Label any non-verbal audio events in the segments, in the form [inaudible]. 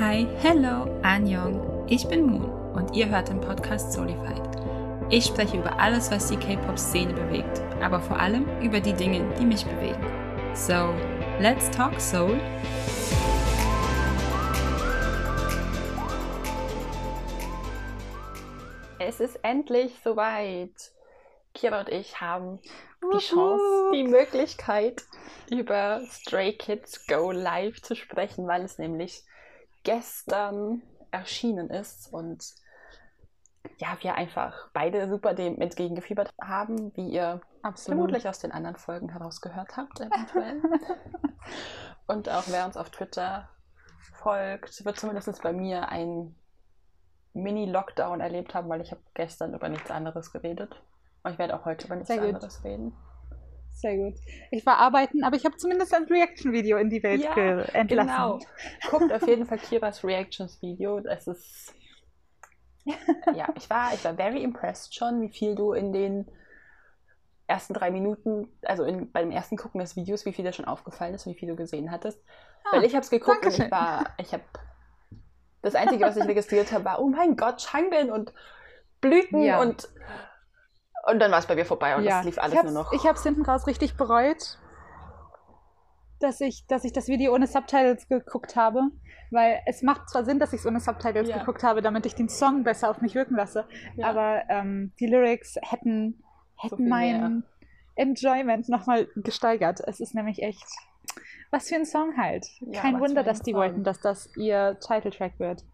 Hi, hello, Anjong. Ich bin Moon und ihr hört den Podcast Solified. Ich spreche über alles, was die K-Pop-Szene bewegt, aber vor allem über die Dinge, die mich bewegen. So, let's talk Soul. Es ist endlich soweit. Kira und ich haben die Chance, die Möglichkeit, über Stray Kids Go Live zu sprechen, weil es nämlich gestern erschienen ist und ja, wir einfach beide super dem entgegengefiebert haben, wie ihr Absolut. vermutlich aus den anderen Folgen herausgehört habt, eventuell. [laughs] und auch wer uns auf Twitter folgt, wird zumindest bei mir ein Mini-Lockdown erlebt haben, weil ich habe gestern über nichts anderes geredet. Und ich werde auch heute über nichts anderes reden. Sehr gut. Ich war arbeiten, aber ich habe zumindest ein Reaction-Video in die Welt ja, entlassen. Genau. Guckt auf jeden Fall Kiras Reactions-Video. Es ist. [laughs] ja, ich war, ich war very impressed schon, wie viel du in den ersten drei Minuten, also in, bei dem ersten Gucken des Videos, wie viel dir schon aufgefallen ist, wie viel du gesehen hattest. Ah, Weil ich habe es geguckt und ich war, ich habe das Einzige, was ich [laughs] registriert habe, war, oh mein Gott, Changbin und Blüten ja. und und dann war es bei mir vorbei und ja. es lief alles nur noch. Ich habe es hinten raus richtig bereut, dass ich, dass ich das Video ohne Subtitles geguckt habe. Weil es macht zwar Sinn, dass ich es ohne Subtitles ja. geguckt habe, damit ich den Song besser auf mich wirken lasse. Ja. Aber ähm, die Lyrics hätten, hätten so mein mehr. Enjoyment nochmal gesteigert. Es ist nämlich echt. Was für ein Song halt. Kein Wunder, dass die Song. wollten, dass das ihr Titeltrack wird.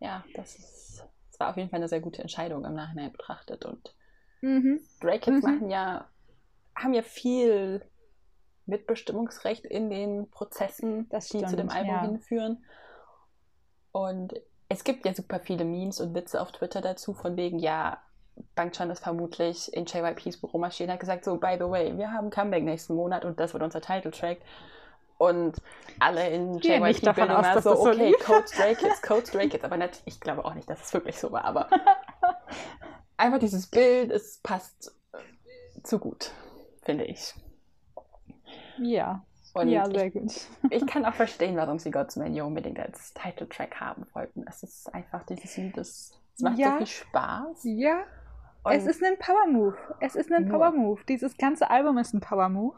Ja, das ist. Das war auf jeden Fall eine sehr gute Entscheidung im Nachhinein betrachtet und Mhm. Stray Kids mhm. machen ja, haben ja viel Mitbestimmungsrecht in den Prozessen, das die zu dem Album ja. hinführen. Und es gibt ja super viele Memes und Witze auf Twitter dazu, von wegen, ja, Bangchan ist vermutlich in JYPs Büro marschiert hat gesagt, so, by the way, wir haben Comeback nächsten Monat und das wird unser Title-Track. Und alle in JYP bilden immer so, okay, Code Stray Kids, Code Stray Kids. Aber nicht, ich glaube auch nicht, dass es wirklich so war, aber [laughs] einfach dieses Bild, es passt äh, zu gut, finde ich. Ja. Und ja, sehr ich, gut. [laughs] ich kann auch verstehen, warum sie God's Menu unbedingt als Titeltrack haben wollten. Es ist einfach dieses Lied, es macht ja, so viel Spaß. Ja. Und es ist ein Power Move. Es ist ein Power Move. Dieses ganze Album ist ein Power Move.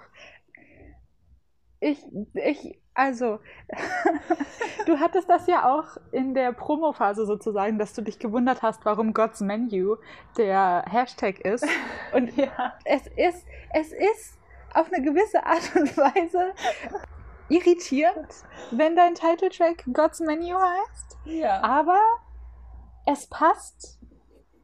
Ich, ich, also, [laughs] du hattest das ja auch in der Promo-Phase sozusagen, dass du dich gewundert hast, warum God's Menu der Hashtag ist. [laughs] Und ja. es ist, es ist auf eine gewisse Art und Weise irritierend, wenn dein Titeltrack God's Menu heißt. Ja. Aber es passt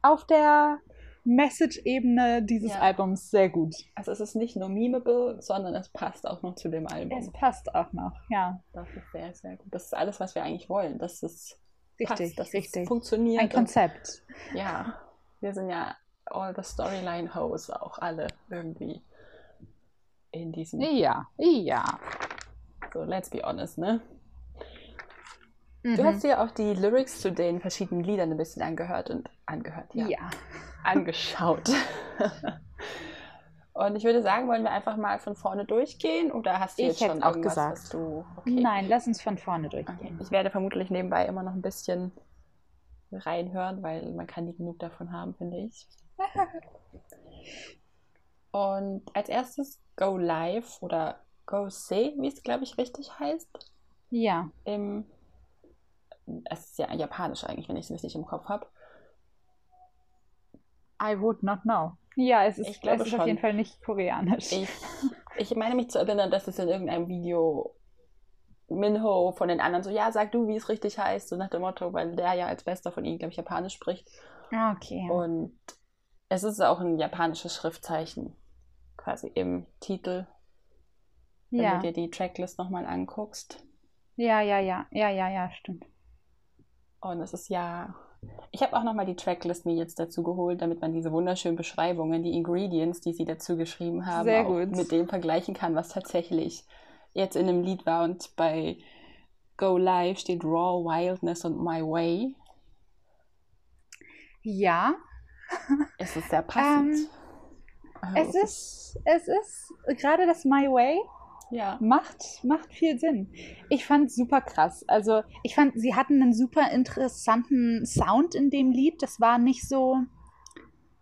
auf der Message-Ebene dieses ja. Albums sehr gut. Also es ist nicht nur memeable, sondern es passt auch noch zu dem Album. Es passt auch noch, ja. Das ist sehr, sehr gut. Das ist alles, was wir eigentlich wollen. Das ist richtig, passt, dass richtig. Funktioniert. Ein Konzept. Und, ja, wir sind ja all the Storyline-Hoes auch alle irgendwie in diesem. Ja, ja. So, let's be honest, ne? Du hast mhm. dir auch die Lyrics zu den verschiedenen Liedern ein bisschen angehört und angehört, ja. Ja. Angeschaut. und ich würde sagen, wollen wir einfach mal von vorne durchgehen oder hast du ich jetzt schon auch gesagt. was du... Okay. Nein, lass uns von vorne durchgehen. Okay. Ich werde vermutlich nebenbei immer noch ein bisschen reinhören, weil man kann nie genug davon haben, finde ich. [laughs] und als erstes Go Live oder Go Say, wie es glaube ich richtig heißt. Ja. Im es ist ja japanisch eigentlich, wenn ich es richtig im Kopf habe. I would not know. Ja, es ist, ich glaube es ist auf jeden Fall nicht koreanisch. Ich, [laughs] ich meine mich zu erinnern, dass es in irgendeinem Video Minho von den anderen so, ja, sag du, wie es richtig heißt, so nach dem Motto, weil der ja als Bester von ihnen, glaube ich, Japanisch spricht. Ah, okay. Und es ist auch ein japanisches Schriftzeichen, quasi im Titel, wenn ja. du dir die Tracklist nochmal anguckst. Ja, ja, ja, ja, ja, ja, stimmt. Und es ist ja. Ich habe auch nochmal die Tracklist mir jetzt dazu geholt, damit man diese wunderschönen Beschreibungen, die Ingredients, die sie dazu geschrieben haben, mit dem vergleichen kann, was tatsächlich jetzt in dem Lied war. Und bei Go Live steht Raw Wildness und My Way. Ja. Es ist sehr passend. Ähm, also, es, ist, es ist gerade das My Way Ja. Macht, macht viel Sinn. Ich fand super krass. Also, ich fand, sie hatten einen super interessanten Sound in dem Lied. Das war nicht so.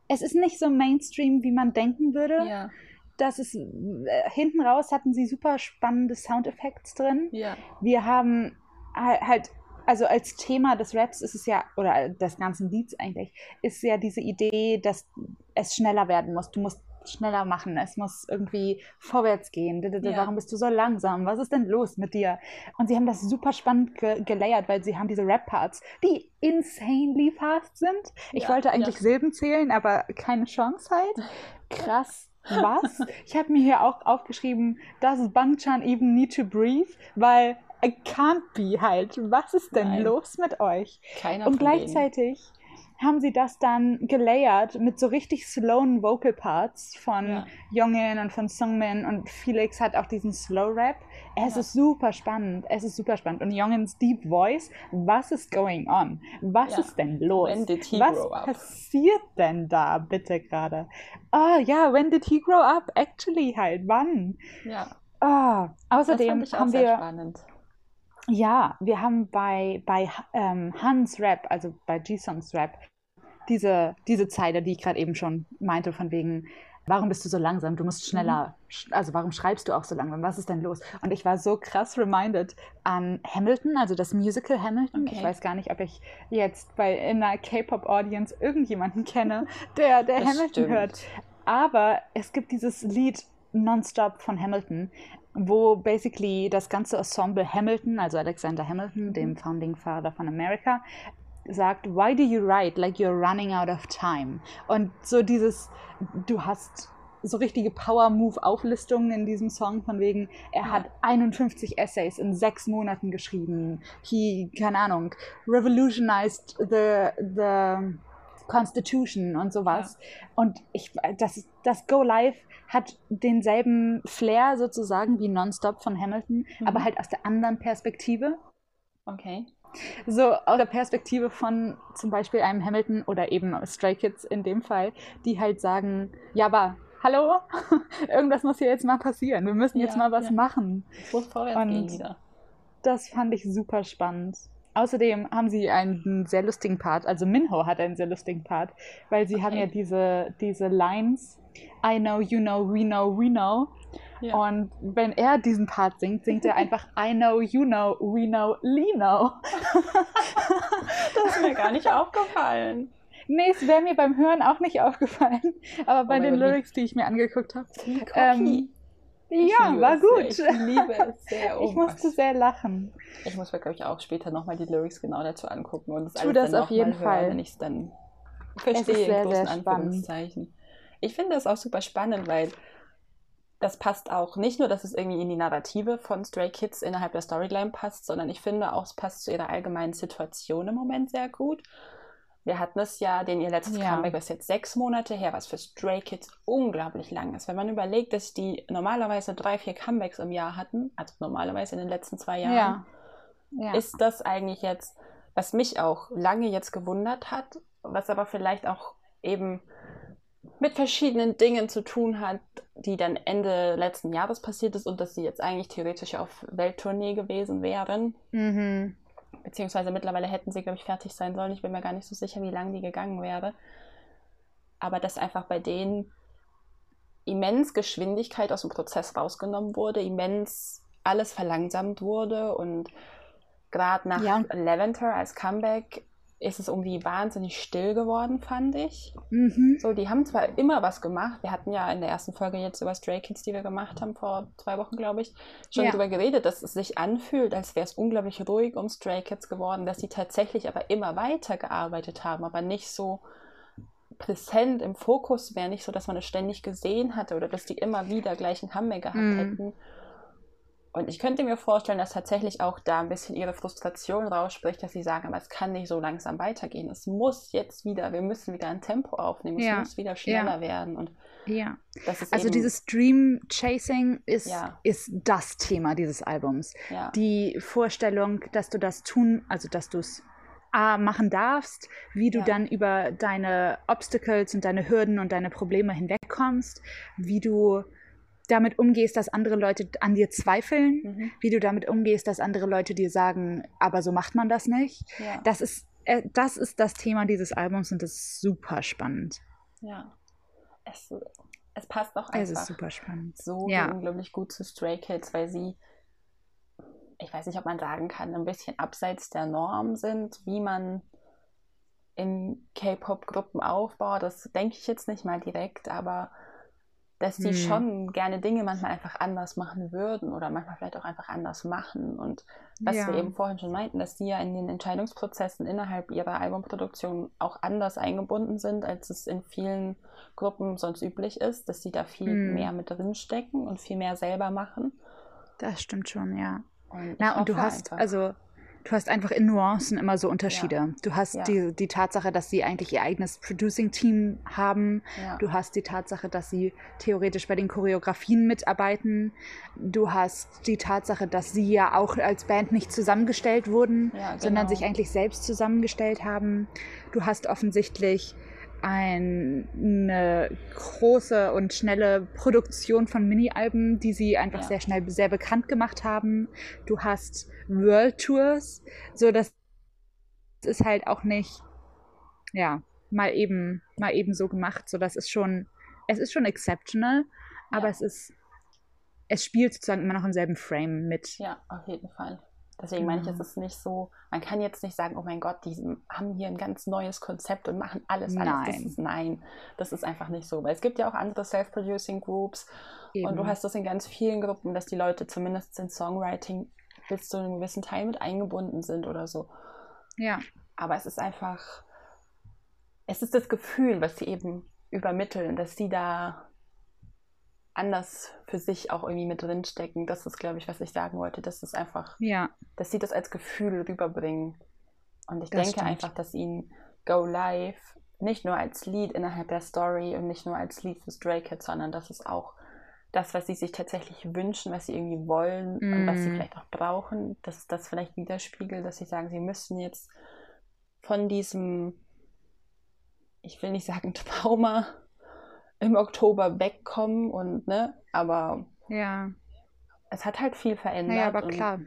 Es ist nicht so Mainstream, wie man denken würde. Ja. Das ist, äh, hinten raus hatten sie super spannende Soundeffekte drin. Ja. Wir haben halt also als Thema des Raps ist es ja, oder des ganzen Lieds eigentlich, ist ja diese Idee, dass es schneller werden muss. Du musst schneller machen, es muss irgendwie vorwärts gehen. Ja. Warum bist du so langsam? Was ist denn los mit dir? Und sie haben das super spannend ge gelayert, weil sie haben diese Rap-Parts, die insanely fast sind. Ich ja, wollte eigentlich ja. Silben zählen, aber keine Chance halt. Krass. Was? ich habe mir hier auch aufgeschrieben, does Bangchan even need to breathe? Weil it can't be halt. Was ist denn Nein. los mit euch? Keiner Und gleichzeitig denen haben sie das dann gelayert mit so richtig slowen Vocal Parts von ja. Jungen und von Sungmin und Felix hat auch diesen Slow Rap. Es ja. ist super spannend. Es ist super spannend. Und Jungens Deep Voice, was ist going on? Was ja. ist denn los? Was passiert denn da bitte gerade? Ah oh, ja, when did he grow up? Actually halt, wann? Ja. Oh, außerdem haben wir spannend. Ja, wir haben bei, bei ähm, Hans Rap, also bei G-Songs Rap, diese, diese Zeile, die ich gerade eben schon meinte, von wegen, warum bist du so langsam? Du musst schneller, mhm. also warum schreibst du auch so langsam? Was ist denn los? Und ich war so krass reminded an Hamilton, also das Musical Hamilton. Okay. Ich weiß gar nicht, ob ich jetzt bei in einer K-Pop-Audience irgendjemanden kenne, der, der Hamilton stimmt. hört. Aber es gibt dieses Lied Nonstop von Hamilton, wo basically das ganze Ensemble Hamilton, also Alexander Hamilton, dem mhm. Founding Father von America, sagt, why do you write like you're running out of time? Und so dieses, du hast so richtige Power-Move-Auflistungen in diesem Song, von wegen, er hat 51 Essays in sechs Monaten geschrieben. He, keine Ahnung, revolutionized the, the Constitution und sowas. Ja. Und ich, das, das Go Live hat denselben Flair sozusagen wie Nonstop von Hamilton, mhm. aber halt aus der anderen Perspektive. Okay. So aus der Perspektive von zum Beispiel einem Hamilton oder eben Stray Kids in dem Fall, die halt sagen, ja, aber hallo, [laughs] irgendwas muss hier jetzt mal passieren. Wir müssen ja, jetzt mal was ja. machen. Ich muss vorwärts Und gehen wieder. Das fand ich super spannend. Außerdem haben sie einen sehr lustigen Part, also Minho hat einen sehr lustigen Part, weil sie okay. haben ja diese, diese Lines, I know, you know, we know, we know. Ja. Und wenn er diesen Part singt, singt er einfach [laughs] I know, you know, we know, Lino. das ist mir gar nicht [laughs] aufgefallen. Nee, es wäre mir beim Hören auch nicht aufgefallen. Aber bei oh den Lyrics, die ich mir angeguckt habe. Ähm, ja, war gut. Sehr. Ich liebe es sehr. [laughs] Oh, ich musste sehr lachen. Ich muss mir, glaube ich, auch später nochmal die Lyrics genau dazu angucken und das tu alles das dann auf jeden hören, Fall. wenn ich es dann verstehe, es ist sehr, in großen sehr Anführungszeichen. Ich finde das auch super spannend, weil das passt auch nicht nur, dass es irgendwie in die Narrative von Stray Kids innerhalb der Storyline passt, sondern ich finde auch, es passt zu ihrer allgemeinen Situation im Moment sehr gut. Wir hatten es ja, den ihr letztes ja. Comeback ist jetzt sechs Monate her, was für Stray Kids unglaublich lang ist. Wenn man überlegt, dass die normalerweise drei, vier Comebacks im Jahr hatten, also normalerweise in den letzten zwei Jahren, ja. Ja. ist das eigentlich jetzt, was mich auch lange jetzt gewundert hat, was aber vielleicht auch eben mit verschiedenen Dingen zu tun hat, die dann Ende letzten Jahres passiert ist und dass sie jetzt eigentlich theoretisch auf Welttournee gewesen wären. Mhm beziehungsweise mittlerweile hätten sie, glaube ich, fertig sein sollen. Ich bin mir gar nicht so sicher, wie lange die gegangen wäre. Aber dass einfach bei denen immens Geschwindigkeit aus dem Prozess rausgenommen wurde, immens alles verlangsamt wurde und gerade nach ja. Lavender als Comeback ist es irgendwie wahnsinnig still geworden, fand ich. Mhm. So, die haben zwar immer was gemacht. Wir hatten ja in der ersten Folge jetzt über Stray Kids, die wir gemacht haben, vor zwei Wochen, glaube ich, schon ja. darüber geredet, dass es sich anfühlt, als wäre es unglaublich ruhig um Stray Kids geworden, dass sie tatsächlich aber immer weiter gearbeitet haben, aber nicht so präsent im Fokus wäre, nicht so, dass man es ständig gesehen hatte oder dass die immer wieder gleichen Comeback gehabt mhm. hätten. Und ich könnte mir vorstellen, dass tatsächlich auch da ein bisschen ihre Frustration rausspricht, dass sie sagen, aber es kann nicht so langsam weitergehen. Es muss jetzt wieder, wir müssen wieder ein Tempo aufnehmen, es ja. muss wieder schneller ja. werden. Und ja. also dieses Dream Chasing ist, ja. ist das Thema dieses Albums. Die Vorstellung, dass du das tun, also dass du es machen darfst, wie du dann über deine Obstacles und deine Hürden und deine Probleme hinwegkommst, wie du damit umgehst, dass andere Leute an dir zweifeln, mhm. wie du damit umgehst, dass andere Leute dir sagen, aber so macht man das nicht. Ja. Das ist äh, das ist das Thema dieses Albums und das ist super spannend. Ja. Es, es passt auch einfach. Es ist super spannend. So ja. unglaublich gut zu Stray Kids, weil sie ich weiß nicht, ob man sagen kann, ein bisschen abseits der Norm sind, wie man in K-Pop-Gruppen aufbaut. Das denke ich jetzt nicht mal direkt, aber dass die hm. schon gerne Dinge manchmal einfach anders machen würden oder manchmal vielleicht auch einfach anders machen. Und was ja. wir eben vorhin schon meinten, dass die ja in den Entscheidungsprozessen innerhalb ihrer Albumproduktion auch anders eingebunden sind, als es in vielen Gruppen sonst üblich ist, dass sie da viel hm. mehr mit drin stecken und viel mehr selber machen. Das stimmt schon, ja. Und Na, und du hast, einfach. also du hast einfach in Nuancen immer so Unterschiede. Ja. Du hast ja. die, die Tatsache, dass sie eigentlich ihr eigenes Producing-Team haben. Ja. Du hast die Tatsache, dass sie theoretisch bei den Choreografien mitarbeiten. Du hast die Tatsache, dass sie ja auch als Band nicht zusammengestellt wurden, genau. sondern sich eigentlich selbst zusammengestellt haben. Du hast offensichtlich eine große und schnelle Produktion von Mini-Alben, die sie einfach ja. sehr schnell sehr bekannt gemacht haben. Du hast World Tours, so dass es halt auch nicht, ja, mal eben, mal eben so gemacht. So, das ist schon, es ist schon exceptional, aber ja. es ist, es spielt sozusagen immer noch im selben Frame mit. Ja, auf jeden Fall. Deswegen meine ich, es ist nicht so, man kann jetzt nicht sagen, oh mein Gott, die haben hier ein ganz neues Konzept und machen alles anders. Nein. Das ist, nein, das ist einfach nicht so. Weil es gibt ja auch andere Self-Producing Groups Eben. und du hast das in ganz vielen Gruppen, dass die Leute zumindest in Songwriting bis zu einem gewissen Teil mit eingebunden sind oder so. Ja. Aber es ist einfach, es ist das Gefühl, was sie eben übermitteln, dass sie da anders für sich auch irgendwie mit drinstecken. Das ist, glaube ich, was ich sagen wollte. Das ist einfach, ja. dass sie das als Gefühl rüberbringen. Und ich das denke stimmt. einfach, dass ihnen Go Live nicht nur als Lied innerhalb der Story und nicht nur als Lied für Stray Kids, sondern das ist auch das, was sie sich tatsächlich wünschen, was sie irgendwie wollen mm. und was sie mm. vielleicht auch brauchen, dass das vielleicht widerspiegelt, dass sie sagen, sie müssen jetzt von diesem, ich will nicht sagen [laughs] Trauma, im Oktober wegkommen und ne, aber ja. Es hat halt viel verändert. Ja, aber klar.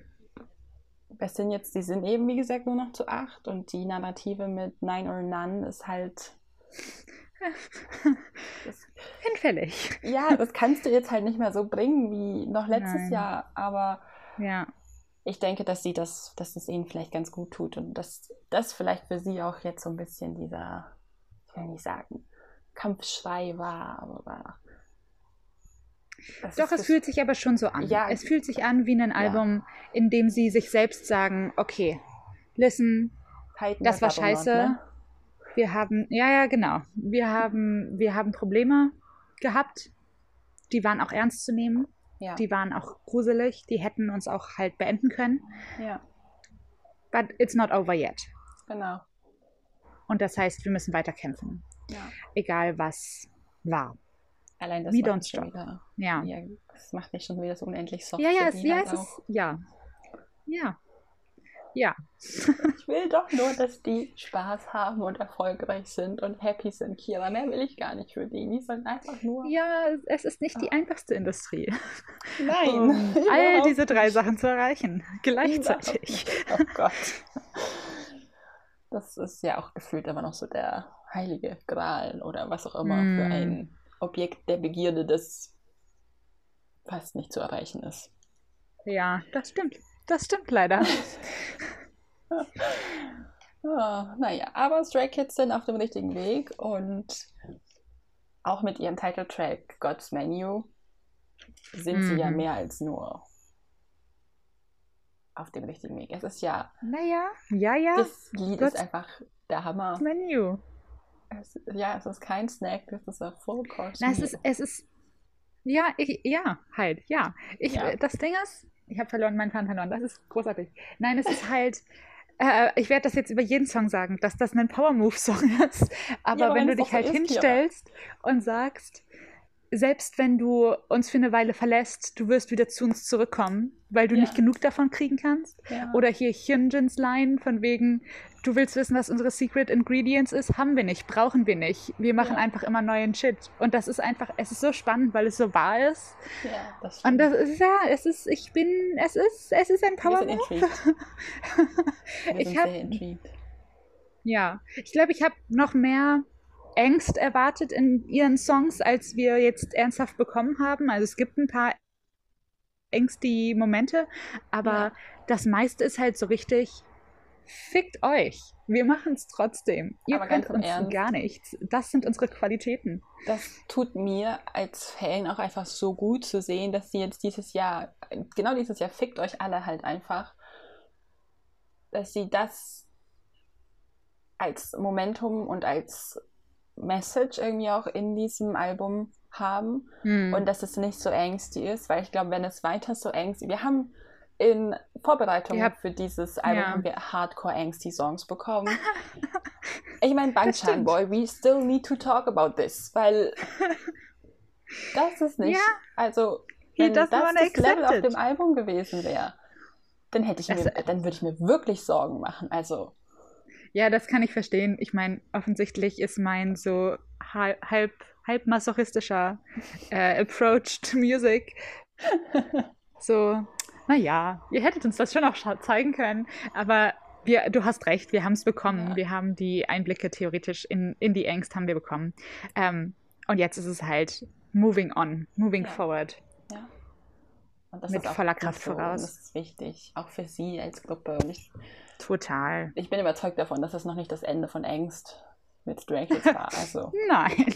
Wir sind jetzt, die sind eben wie gesagt nur noch zu acht und die Narrative mit Nine or None ist halt [laughs] hinfällig. Ja, das kannst du jetzt halt nicht mehr so bringen wie noch letztes Nein. Jahr, aber ja. ich denke, dass sie das, dass es ihnen vielleicht ganz gut tut und dass das vielleicht für sie auch jetzt so ein bisschen dieser, ich will nicht sagen, Kampfschrei war, aber Doch, es fühlt sich aber schon so an. Ja, es fühlt sich an wie ein Album, ja. in dem sie sich selbst sagen, okay, listen, das war scheiße. Ne? Wir haben, ja, ja, genau. Wir haben, wir haben Probleme gehabt. Die waren auch ernst zu nehmen. Ja. Die waren auch gruselig. Die hätten uns auch halt beenden können. Ja. But it's not over yet. Genau. Und das heißt, wir müssen weiter kämpfen. Ja. Egal was war. Allein das We don't stop. Wieder, ja. ja. Das macht mich schon wieder so unendlich soft. Ja, ja, es, ja, es ist, ja. Ja. Ja. ich will doch nur, dass die Spaß haben und erfolgreich sind und happy sind, Kira. Mehr will ich gar nicht für die. Die sind einfach nur. Ja, es ist nicht die ah. einfachste Industrie. Nein. Um [laughs] all diese drei Sachen zu erreichen. Gleichzeitig. Oh Gott. Das ist ja auch gefühlt immer noch so der heilige Gral oder was auch immer mm. für ein Objekt der Begierde, das fast nicht zu erreichen ist. Ja, das stimmt. Das stimmt leider. oh, [laughs] naja, aber Stray Kids sind auf dem richtigen Weg und auch mit ihrem Titeltrack God's Menu sind mhm. sie ja mhm. mehr als nur auf dem richtigen Weg. Es ist ja. Naja, ja, ja. Das Lied God's ist einfach der Hammer. Menu. Es, ja, es ist kein Snack, das ist ein Full Course. Na, es ist, es ist, ja, ich, ja, halt, ja. Ich, ja. Das Ding ist, ich habe verloren, meinen Fan verloren. Das ist großartig. Nein, es ist halt, äh, ich werde das jetzt über jeden Song sagen, dass das ein Power Move Song [laughs] ist. Aber ja, wenn du dich halt hinstellst hier. und sagst, selbst wenn du uns für eine Weile verlässt, du wirst wieder zu uns zurückkommen, weil du ja. nicht genug davon kriegen kannst. Ja. Oder hier Hyunjins Line von wegen, du willst wissen, was unsere Secret Ingredients ist? Haben wir nicht, brauchen wir nicht. Wir machen ja. einfach immer neuen Shit. Und das ist einfach, es ist so spannend, weil es so wahr ist. Ja, das stimmt. Und das ist ja, es ist, ich bin, es ist, es ist ein Power Move. [laughs] Ich hab, sehr intrigued. Ja, ich glaube, ich habe noch mehr Angst erwartet in ihren Songs, als wir jetzt ernsthaft bekommen haben. Also es gibt ein paar ängstige Momente, aber ja. das meiste ist halt so richtig, fickt euch. Wir machen es trotzdem. Ihr aber könnt uns Ernst, gar nichts. Das sind unsere Qualitäten. Das tut mir als Fan auch einfach so gut zu sehen, dass sie jetzt dieses Jahr, genau dieses Jahr, fickt euch alle halt einfach, dass sie das als Momentum und als Message irgendwie auch in diesem Album haben hm. und dass es nicht so angsty ist, weil ich glaube, wenn es weiter so angsty, wir haben in Vorbereitung habt, für dieses Album ja. haben wir Hardcore angsty Songs bekommen. [laughs] ich meine, Bangchan Boy, we still need to talk about this, weil [laughs] das ist nicht, ja. also wenn das das Level auf dem Album gewesen wäre, dann hätte ich mir, dann würde ich mir wirklich Sorgen machen. Also ja, das kann ich verstehen. Ich meine, offensichtlich ist mein so halb, halb, halb masochistischer äh, Approach to Music [laughs] so, naja, ihr hättet uns das schon auch zeigen können, aber wir, du hast recht, wir haben es bekommen. Ja. Wir haben die Einblicke theoretisch in, in die Angst haben wir bekommen. Ähm, und jetzt ist es halt moving on, moving ja. forward. Ja. Mit voller Kraft so, voraus. Das ist wichtig, auch für sie als Gruppe. Und ich Total. Ich bin überzeugt davon, dass es noch nicht das Ende von Angst mit Kids war. Also, [laughs] Nein.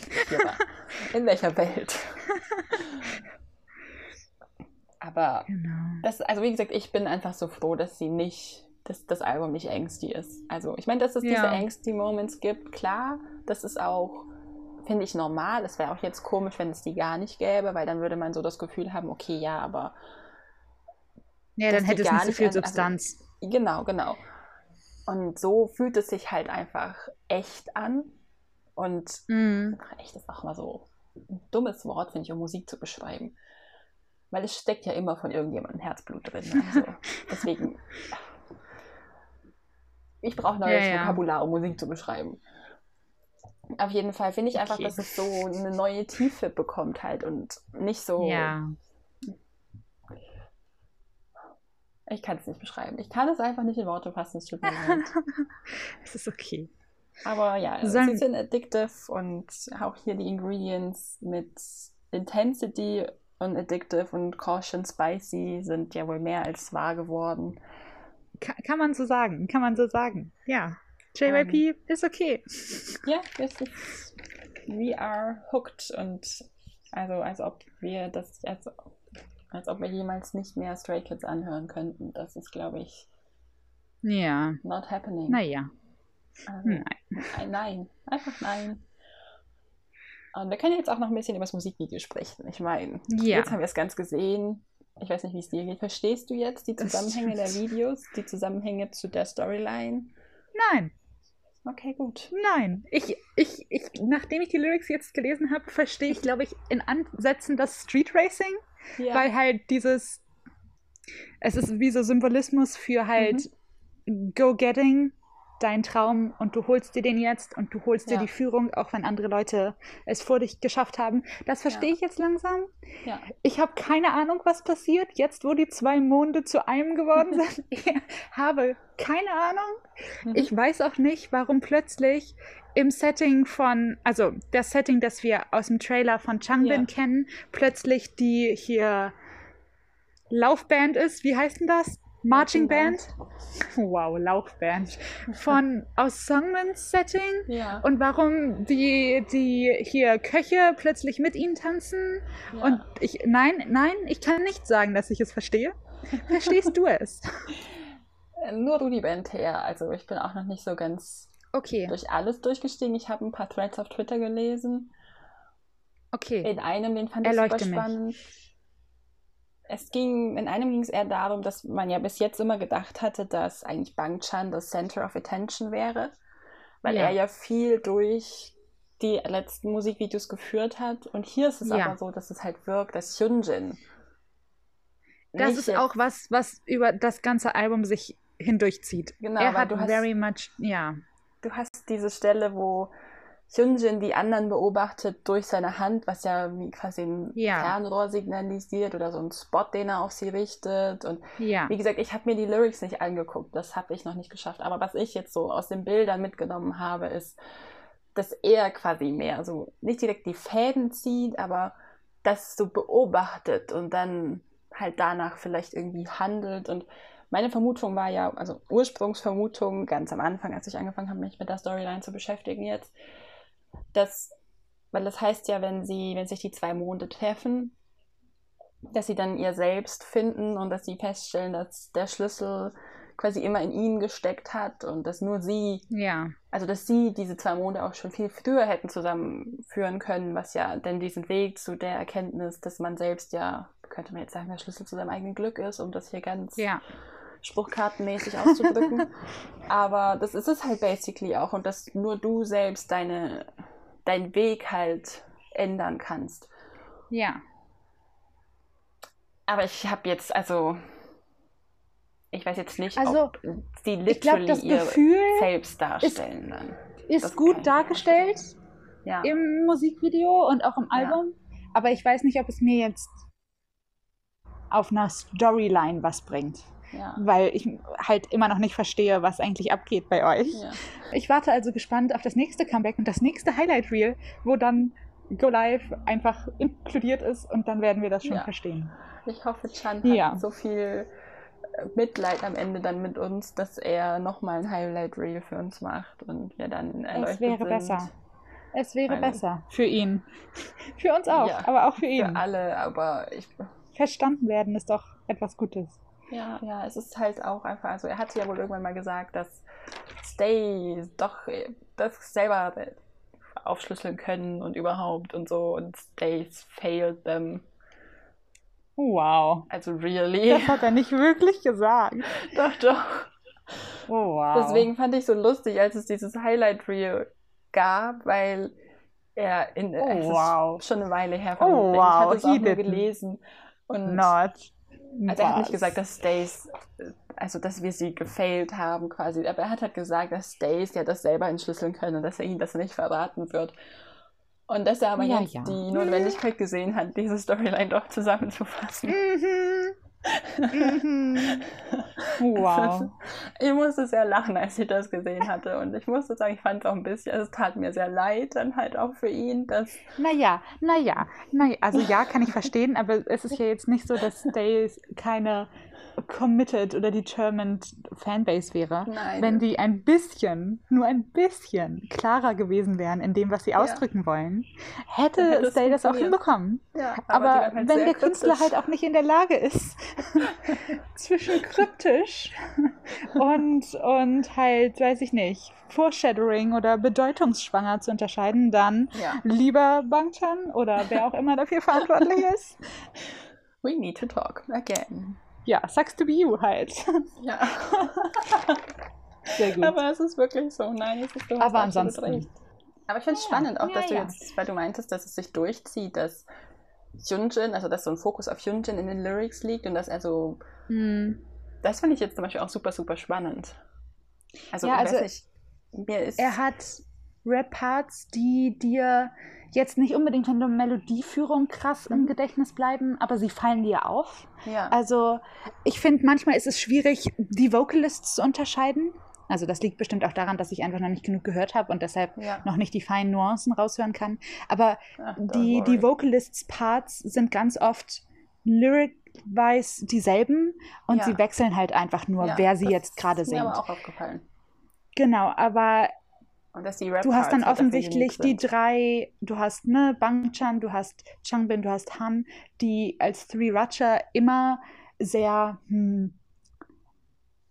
In welcher Welt? Aber genau. das, also wie gesagt, ich bin einfach so froh, dass sie nicht, dass das Album nicht angsty ist. Also ich meine, dass es ja. diese angsty Moments gibt, klar, das ist auch, finde ich, normal. Es wäre auch jetzt komisch, wenn es die gar nicht gäbe, weil dann würde man so das Gefühl haben, okay, ja, aber. Ja, dann hätte es nicht so viel Substanz. Also, genau, genau. Und so fühlt es sich halt einfach echt an. Und mm. echt ist auch mal so ein dummes Wort, finde ich, um Musik zu beschreiben. Weil es steckt ja immer von irgendjemandem Herzblut drin. Also [laughs] deswegen, ich brauche neues ja, ja. Vokabular, um Musik zu beschreiben. Auf jeden Fall finde ich einfach, okay. dass es so eine neue Tiefe bekommt halt und nicht so ja. Ich kann es nicht beschreiben. Ich kann es einfach nicht in Worte fassen. Es tut mir leid. [laughs] es ist okay. Aber ja, es ist bisschen addictive und auch hier die Ingredients mit Intensity und addictive und caution spicy sind ja wohl mehr als wahr geworden. Kann, kann man so sagen, kann man so sagen. Ja. JYP ähm. ist okay. Ja, es ist, we are hooked und also als ob wir das, als als ob wir jemals nicht mehr Stray Kids anhören könnten. Das ist, glaube ich, ja. not happening. Naja. Also, nein. Nein, einfach nein. Und wir können jetzt auch noch ein bisschen über das Musikvideo sprechen. Ich meine, ja. jetzt haben wir es ganz gesehen. Ich weiß nicht, wie es dir geht. Verstehst du jetzt die Zusammenhänge der Videos, die Zusammenhänge zu der Storyline? Nein. Okay, gut. Nein. Ich, ich, ich, nachdem ich die Lyrics jetzt gelesen habe, verstehe ich, glaube ich, in Ansätzen das Street Racing. Ja. Weil halt dieses, es ist wie so Symbolismus für halt mhm. Go-Getting, dein Traum und du holst dir den jetzt und du holst ja. dir die Führung, auch wenn andere Leute es vor dich geschafft haben. Das verstehe ja. ich jetzt langsam. Ja. Ich habe keine Ahnung, was passiert, jetzt wo die zwei Monde zu einem geworden [laughs] sind. ich habe keine Ahnung. Mhm. Ich weiß auch nicht, warum plötzlich im Setting von, also das Setting, das wir aus dem Trailer von Changbin kennen, plötzlich die hier Laufband ist. Wie heißt denn das? Marching Band. [laughs] Wow, Laufband. Von aus Songmans Setting. Ja. Und warum die, die hier Köche plötzlich mit ihnen tanzen. Ja. Und ich, nein, nein, ich kann nicht sagen, dass ich es verstehe. Verstehst du es? [laughs] [laughs] Nur du die Band her. Also ich bin auch noch nicht so ganz Okay. Durch alles durchgestiegen. Ich habe ein paar Threads auf Twitter gelesen. Okay. In einem, den fand ich super spannend. Mich. Es ging, in einem ging es eher darum, dass man ja bis jetzt immer gedacht hatte, dass eigentlich Bang Chan das Center of Attention wäre. Weil ja. er ja viel durch die letzten Musikvideos geführt hat. Und hier ist es ja. aber so, dass es halt wirkt, dass Hyunjin. Das ist auch was, was über das ganze Album sich hindurchzieht. Genau, er hat very much, ja. Du hast diese Stelle, wo Hyunjin die anderen beobachtet durch seine Hand, was ja wie quasi ein ja. Fernrohr signalisiert oder so ein Spot, den er auf sie richtet. Und ja. wie gesagt, ich habe mir die Lyrics nicht angeguckt, das habe ich noch nicht geschafft. Aber was ich jetzt so aus den Bildern mitgenommen habe, ist, dass er quasi mehr so nicht direkt die Fäden zieht, aber das so beobachtet und dann halt danach vielleicht irgendwie handelt. Und meine Vermutung war ja, also Ursprungsvermutung ganz am Anfang, als ich angefangen habe, mich mit der Storyline zu beschäftigen jetzt, dass, weil das heißt ja, wenn sie, wenn sich die zwei Monde treffen, dass sie dann ihr selbst finden und dass sie feststellen, dass der Schlüssel quasi immer in ihnen gesteckt hat und dass nur sie, ja. also dass sie diese zwei Monde auch schon viel früher hätten zusammenführen können, was ja denn diesen Weg zu der Erkenntnis, dass man selbst ja, könnte man jetzt sagen, der Schlüssel zu seinem eigenen Glück ist, um das hier ganz ja. Spruchkartenmäßig auszudrücken. [laughs] Aber das ist es halt basically auch und dass nur du selbst deine deinen Weg halt ändern kannst. Ja. Aber ich habe jetzt, also, ich weiß jetzt nicht, also, ob sie literally glaub, ihr Gefühl selbst darstellen ist, dann. Ist gut dargestellt ja. im Musikvideo und auch im Album, ja. aber ich weiß nicht, ob es mir jetzt auf einer Storyline was bringt. Ja. Weil ich halt immer noch nicht verstehe, was eigentlich abgeht bei euch. Ja. Ich warte also gespannt auf das nächste Comeback und das nächste Highlight Reel, wo dann Go Live einfach inkludiert ist und dann werden wir das schon ja. verstehen. Ich hoffe, Chan hat so viel äh, Mitleid am Ende dann mit uns, dass er nochmal ein Highlight Reel für uns macht und wir dann erleuchtet Es wäre sind. besser. Es wäre Weil, besser. Für ihn. Für uns auch, aber auch für ihn. Für alle, aber ich. Verstanden werden ist doch etwas Gutes. Ja, ja, es ist halt auch einfach, also er hatte ja wohl irgendwann mal gesagt, dass Stay doch das selber aufschlüsseln können und überhaupt und so und Stays failed them. Wow. Also really. Das hat er nicht wirklich gesagt. [laughs] doch, doch. Oh, wow. Deswegen fand ich so lustig, als es dieses Highlight Reel gab, weil er in oh, wow. schon eine Weile her von oh, wow. ich hatte es auch nur gelesen und Not. Also er hat nicht gesagt, dass Stace, also dass wir sie gefailt haben quasi, aber er hat halt gesagt, dass Stace ja das selber entschlüsseln können und dass er ihnen das nicht verraten wird. Und dass er aber ja, jetzt ja. die Notwendigkeit gesehen hat, diese Storyline doch zusammenzufassen. Mhm. Mhm. Wow. Ich musste sehr lachen, als ich das gesehen hatte. Und ich musste sagen, ich fand es auch ein bisschen, also es tat mir sehr leid, dann halt auch für ihn, dass. Naja, naja, naja, also ja, kann ich verstehen, aber es ist ja jetzt nicht so, dass Stays keine committed oder determined Fanbase wäre, Nein. wenn die ein bisschen, nur ein bisschen klarer gewesen wären in dem, was sie ja. ausdrücken wollen, hätte, Stay das auch hinbekommen. Ja, aber, aber halt wenn der Künstler halt auch nicht in der Lage ist, [laughs] zwischen kryptisch und, und halt, weiß ich nicht, Foreshadowing oder bedeutungsschwanger zu unterscheiden, dann ja. lieber Bangchan oder wer auch immer dafür [laughs] verantwortlich ist. We need to talk again ja, sucks to be you halt. Ja. [laughs] Sehr gut. Aber es ist wirklich so. Nein, es ist so. Aber ansonsten. Recht. Aber ich finde es ja, spannend auch, dass ja, du jetzt, weil du meintest, dass es sich durchzieht, dass Hyunjin, also dass so ein Fokus auf Hyunjin in den Lyrics liegt und dass er so. Hm. Das finde ich jetzt zum Beispiel auch super, super spannend. Also, ja, also nicht, mir ist. Er hat Rap-Parts, die dir jetzt nicht unbedingt von der Melodieführung krass mhm. im Gedächtnis bleiben, aber sie fallen dir auf. Ja. Also ich finde, manchmal ist es schwierig, die Vocalists zu unterscheiden. Also das liegt bestimmt auch daran, dass ich einfach noch nicht genug gehört habe und deshalb ja. noch nicht die feinen Nuancen raushören kann. Aber Ach, die, die Vocalists-Parts sind ganz oft lyric-wise dieselben und ja. sie wechseln halt einfach nur, wer sie jetzt gerade singt. Ist mir aber auch aufgefallen. Genau, aber du hast dann offensichtlich die drei, du hast ne, Bangchan, du hast Changbin, du hast Han, die als Three Ratcher immer sehr hm,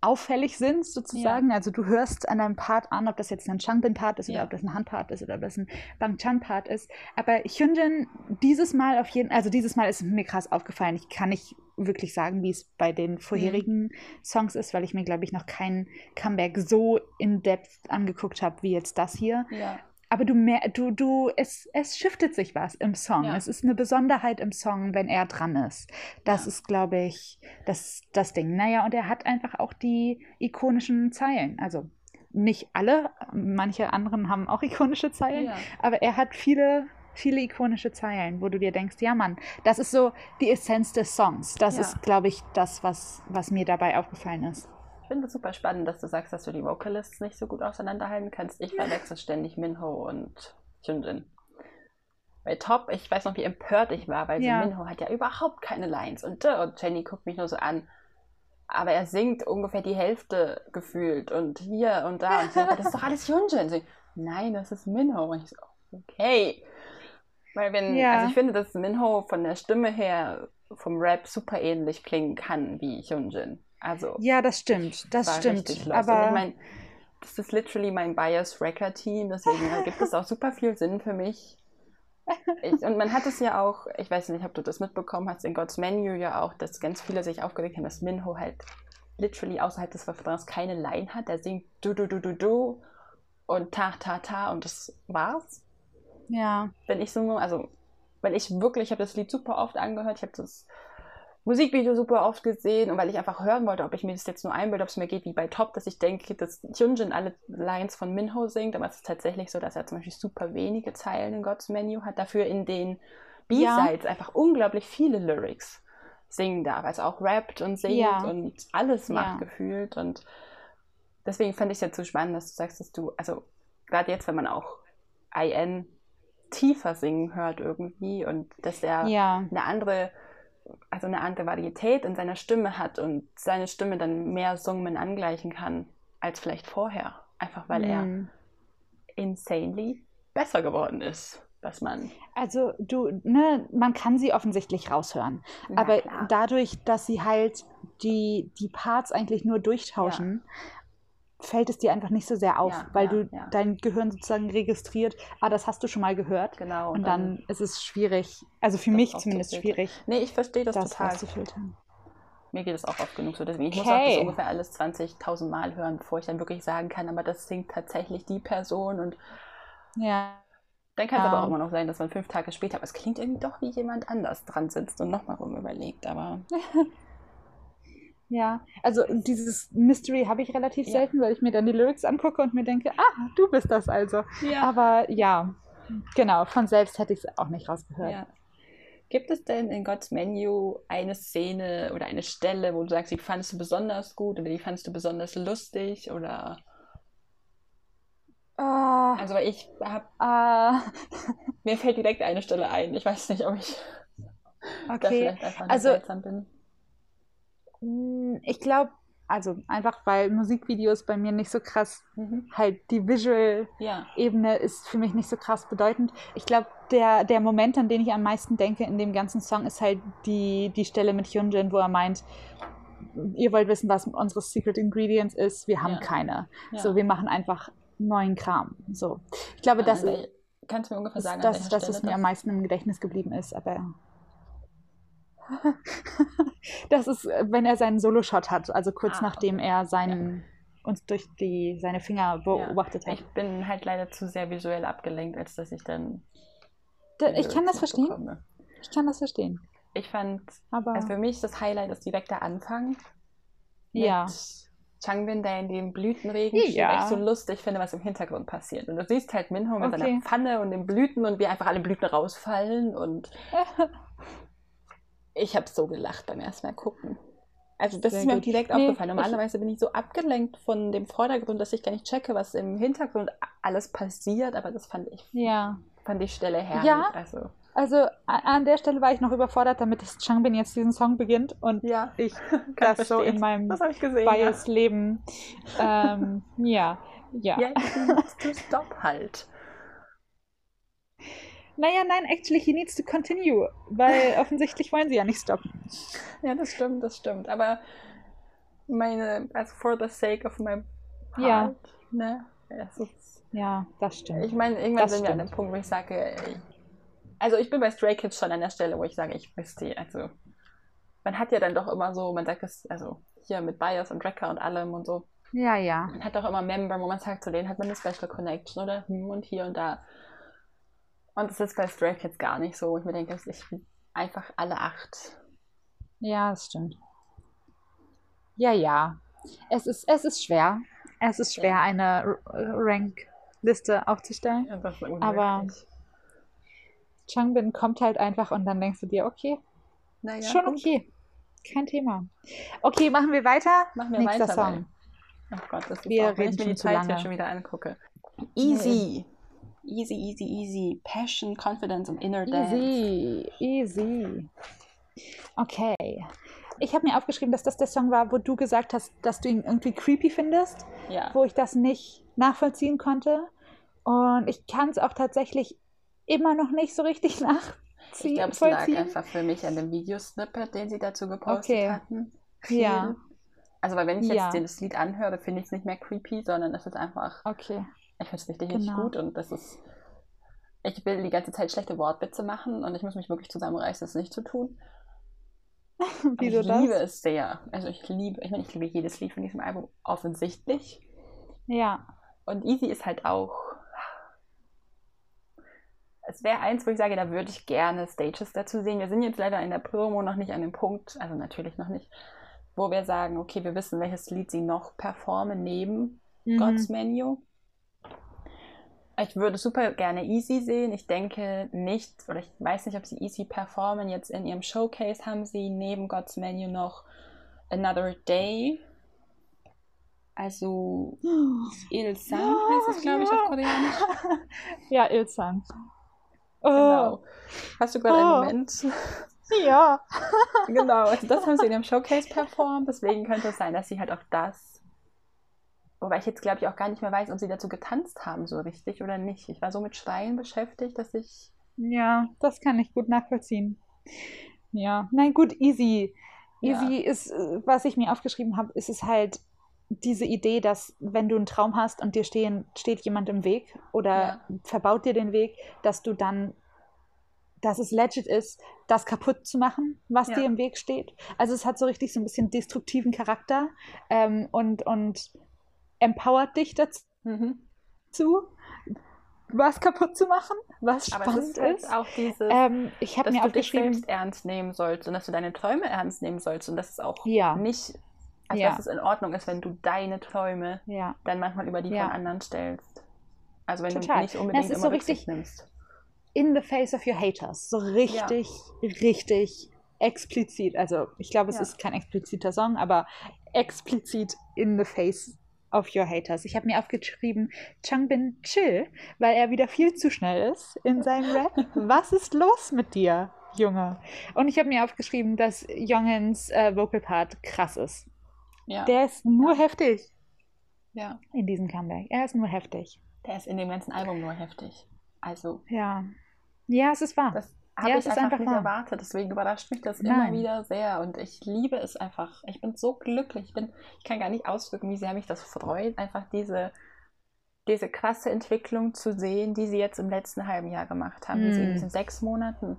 auffällig sind, sozusagen. Ja. Also du hörst an einem Part an, ob das jetzt ein Changbin-Part ist oder ja. ob das ein Han-Part ist oder ob das ein Bangchan-Part ist. Aber Hyunjin dieses Mal auf jeden also dieses Mal ist mir krass aufgefallen. Ich kann nicht wirklich sagen, wie es bei den vorherigen mhm. Songs ist, weil ich mir, glaube ich, noch kein Comeback so in-depth angeguckt habe wie jetzt das hier. Ja. Aber du mehr, du, du, es, es shiftet sich was im Song. Ja. Es ist eine Besonderheit im Song, wenn er dran ist. Das ja. ist, glaube ich, das, das Ding. Naja, und er hat einfach auch die ikonischen Zeilen. Also nicht alle, manche anderen haben auch ikonische Zeilen, ja. aber er hat viele, viele ikonische Zeilen, wo du dir denkst, ja Mann, das ist so die Essenz des Songs. Das ist, glaube ich, das, was, was mir dabei aufgefallen ist. Ich finde es super spannend, dass du sagst, dass du die Vocalists nicht so gut auseinanderhalten kannst. Ich verwechsel ständig Minho und Hyunjin. Bei Top, ich weiß noch, wie empört ich war, weil ja. Minho hat ja überhaupt keine Lines. Und, und Jenny guckt mich nur so an, aber er singt ungefähr die Hälfte gefühlt und hier und da und so, aber das ist doch alles Hyunjin. So, Nein, das ist Minho. Und ich so, okay. Weil wenn, ja. also ich finde, dass Minho von der Stimme her vom Rap super ähnlich klingen kann wie Hyunjin. Also ja, das stimmt, das stimmt. Aber ich meine, das ist literally mein Bias Record Team, deswegen gibt es auch super viel Sinn für mich. Ich, und man hat es ja auch, ich weiß nicht, ob du das mitbekommen hast, in God's Menu ja auch, dass ganz viele sich aufgeregt haben, dass Minho halt literally außerhalb des Refrains keine Line hat. Er singt du, du, du, du, du und ta, ta, ta und das war's. Ja. Wenn ich so, also, wenn ich wirklich, ich habe das Lied super oft angehört, ich habe das Musikvideo super oft gesehen und weil ich einfach hören wollte, ob ich mir das jetzt nur einbilde, ob es mir geht wie bei Top, dass ich denke, dass Hyunjin alle Lines von Minho singt, aber es ist tatsächlich so, dass er zum Beispiel super wenige Zeilen in God's Menu hat, dafür in den B-Sides ja. einfach unglaublich viele Lyrics singen darf, also auch rappt und singt ja. und alles macht ja. gefühlt und deswegen fand ich es ja zu spannend, dass du sagst, dass du, also gerade jetzt, wenn man auch IN tiefer singen hört irgendwie und dass er eine andere also eine andere Varietät in seiner Stimme hat und seine Stimme dann mehr Sungen angleichen kann als vielleicht vorher. Einfach weil mm. er insanely besser geworden ist, was man. Also du, ne, man kann sie offensichtlich raushören. Na, aber klar. dadurch, dass sie halt die, die Parts eigentlich nur durchtauschen, ja fällt es dir einfach nicht so sehr auf, ja, weil ja, du ja. dein Gehirn sozusagen registriert, ah, das hast du schon mal gehört. Genau. Und, dann, dann, ist es schwierig, also für mich zumindest schwierig. Nee, ich verstehe das, das total. Mir geht es auch oft genug so. Deswegen, ich okay. muss auch das ungefähr alles 20.000 Mal hören, bevor ich dann wirklich sagen kann, aber das singt tatsächlich die Person und ja. Dann kann es aber auch immer noch sein, dass man fünf Tage später, aber es klingt irgendwie doch wie jemand anders dran sitzt und nochmal rum überlegt, aber [laughs] Ja, also dieses Mystery habe ich relativ ja. selten, weil ich mir dann die Lyrics angucke und mir denke, ah, du bist das also. Ja. Aber ja, genau, von selbst hätte ich es auch nicht rausgehört. Ja. Gibt es denn in God's Menu eine Szene oder eine Stelle, wo du sagst, die fandest du besonders gut oder die fandest du besonders lustig oder Uh, also ich habe uh, [laughs] mir fällt direkt eine Stelle ein. Ich weiß nicht, ob ich okay. da vielleicht einfach also, seltsam bin. Hm, ich glaube, also einfach weil Musikvideos bei mir nicht so krass, mhm. halt die Visual-Ebene ja. ist für mich nicht so krass bedeutend. Ich glaube, der, der Moment, an den ich am meisten denke in dem ganzen Song, ist halt die, die Stelle mit Hyunjin, wo er meint, ihr wollt wissen, was unsere Secret Ingredients ist, wir haben ja. keine. Ja. So, wir machen einfach neuen Kram. So. Ich glaube, das, also, kannst du mir ungefähr sagen, das, das, das, was mir am meisten im Gedächtnis geblieben ist, aber [laughs] das ist, wenn er seinen Solo-Shot hat, also kurz ah, nachdem okay. er seinen, ja. uns durch die, seine Finger beobachtet ja. hat. Ich bin halt leider zu sehr visuell abgelenkt, als dass ich dann. Da, ich kann das verstehen. Bekomme. Ich kann das verstehen. Ich fand, Aber also für mich das Highlight ist direkt der Anfang. ja. Changbin, der in dem Blütenregen ja. steht, echt so lustig finde, was im Hintergrund passiert. Und du siehst halt Minho mit okay. seiner Pfanne und den Blüten und wie einfach alle Blüten rausfallen und [laughs] Ich habe so gelacht beim ersten Mal gucken. Also das Sehr ist mir gut. direkt nee, aufgefallen. Normalerweise bin ich so abgelenkt von dem Vordergrund, dass ich gar nicht checke, was im Hintergrund alles passiert, aber das fand ich, ja. fand die Stelle herrlich. Ja, also. also an der Stelle war ich noch überfordert, damit das Changbin jetzt diesen Song beginnt und ja, ich [laughs] das verstehen. so in meinem Bias-Leben. Ja. Ähm, ja, ja. Ja, [laughs] du Stopp halt. Naja, nein, actually, he needs to continue, weil [laughs] offensichtlich wollen sie ja nicht stoppen. Ja, das stimmt, das stimmt. Aber meine, also for the sake of my part, ja. ne? Ist, ja, das stimmt. Ich meine, irgendwann das sind wir an dem Punkt, wo ich sage, also ich bin bei Stray Kids schon an der Stelle, wo ich sage, ich wüsste, also man hat ja dann doch immer so, man sagt es, also hier mit Bias und Wrecker und allem und so, Ja, ja. Man hat auch immer Member, wo man sagt, zu denen hat man eine Special Connection oder hm und hier und da. Und das ist bei Stray Kids gar nicht so. Ich mir denke, ich einfach alle acht. Ja, das stimmt. Ja, ja. Es ist, es ist schwer. Es ist schwer, ja. eine Rank-Liste aufzustellen. Ja, aber Changbin kommt halt einfach und dann denkst du dir, okay, naja, schon gut. okay. Kein Thema. Okay, machen wir weiter. Machen wir Nächster weiter. Song. Ach Gott, das ist wir auch, wenn ich mir die Zeit hier schon wieder angucke. Easy. Easy, easy, easy. Passion, Confidence und Inner Dance. Easy, easy. Okay. Ich habe mir aufgeschrieben, dass das der Song war, wo du gesagt hast, dass du ihn irgendwie creepy findest. Ja. Wo ich das nicht nachvollziehen konnte. Und ich kann es auch tatsächlich immer noch nicht so richtig nachvollziehen. [laughs] Ich glaube, es lag einfach für mich an dem Videosnippet, den sie dazu gepostet okay. hatten. Viel. Ja. Also, weil wenn ich jetzt ja. das Lied anhöre, finde ich es nicht mehr creepy, sondern es ist einfach. Okay. Ich finde es richtig, genau. richtig gut und das ist. Ich will die ganze Zeit schlechte Wortwitze machen und ich muss mich wirklich zusammenreißen, das nicht zu tun. [laughs] Wie ich das? liebe es sehr. Also ich liebe, ich meine, ich liebe jedes Lied von diesem Album offensichtlich. Ja. Und Easy ist halt auch. Es wäre eins, wo ich sage, da würde ich gerne Stages dazu sehen. Wir sind jetzt leider in der Promo noch nicht an dem Punkt, also natürlich noch nicht, wo wir sagen, okay, wir wissen, welches Lied sie noch performen neben mhm. God's Menu. Ich würde super gerne Easy sehen. Ich denke nicht, oder ich weiß nicht, ob sie Easy performen. Jetzt in ihrem Showcase haben sie neben God's Menu noch Another Day. Also [gasps] Il-Sang heißt es, glaube ich, auf Koreanisch. [laughs] ja, Il-Sang. Oh. Genau. Hast du gerade oh. einen Moment? [laughs] Ja. genau, also das haben sie in [laughs] ihrem Showcase performt. Deswegen könnte es sein, dass sie halt auch das Wobei ich jetzt, glaube ich, auch gar nicht mehr weiß, ob sie dazu getanzt haben, so richtig oder nicht. Ich war so mit Schreien beschäftigt, dass ich. Ja, das kann ich gut nachvollziehen. Ja, nein, gut, easy. Easy ja. ist, äh, was ich mir aufgeschrieben habe, ist es halt diese Idee, dass wenn du einen Traum hast und dir stehen, steht jemand im Weg oder ja. verbaut dir den Weg, dass du dann, dass es legit ist, das kaputt zu machen, was ja. dir im Weg steht. Also es hat so richtig so ein bisschen destruktiven Charakter ähm, und, und empowert dich dazu, mhm. was kaputt zu machen, was Aber spannend ist. Halt ist. auch dieses, ähm, ich dass mir du dich selbst ernst nehmen sollst und dass du deine Träume ernst nehmen sollst und dass es auch ja. nicht, also ja. dass es in Ordnung ist, wenn du deine Träume ja. dann manchmal über die von anderen stellst. Also wenn Total. du nicht unbedingt immer so Rücksicht nimmst. In the face of your haters. So richtig, richtig explizit. Also ich glaube, es ist kein expliziter Song, aber explizit in the face of your haters. Ich habe mir aufgeschrieben, Changbin chill, weil er wieder viel zu schnell ist in seinem Rap. [laughs] Was ist los mit dir, Junge? Und ich habe mir aufgeschrieben, dass Jongens äh, Vocal Part krass ist. Ja. Der ist nur ja. heftig. Ja. In diesem Comeback. Er ist nur heftig. Der ist in dem ganzen Album nur heftig. Also. Ja. Ja, es ist wahr. Das habe ja, ich einfach, einfach nicht wahr. erwartet. Deswegen überrascht mich das Nein. immer wieder sehr. Und ich liebe es einfach. Ich bin so glücklich. Ich, bin, ich kann gar nicht ausdrücken, wie sehr mich das freut, einfach diese, diese krasse Entwicklung zu sehen, die sie jetzt im letzten halben Jahr gemacht haben, mm. die sie in hm. diesen sechs Monaten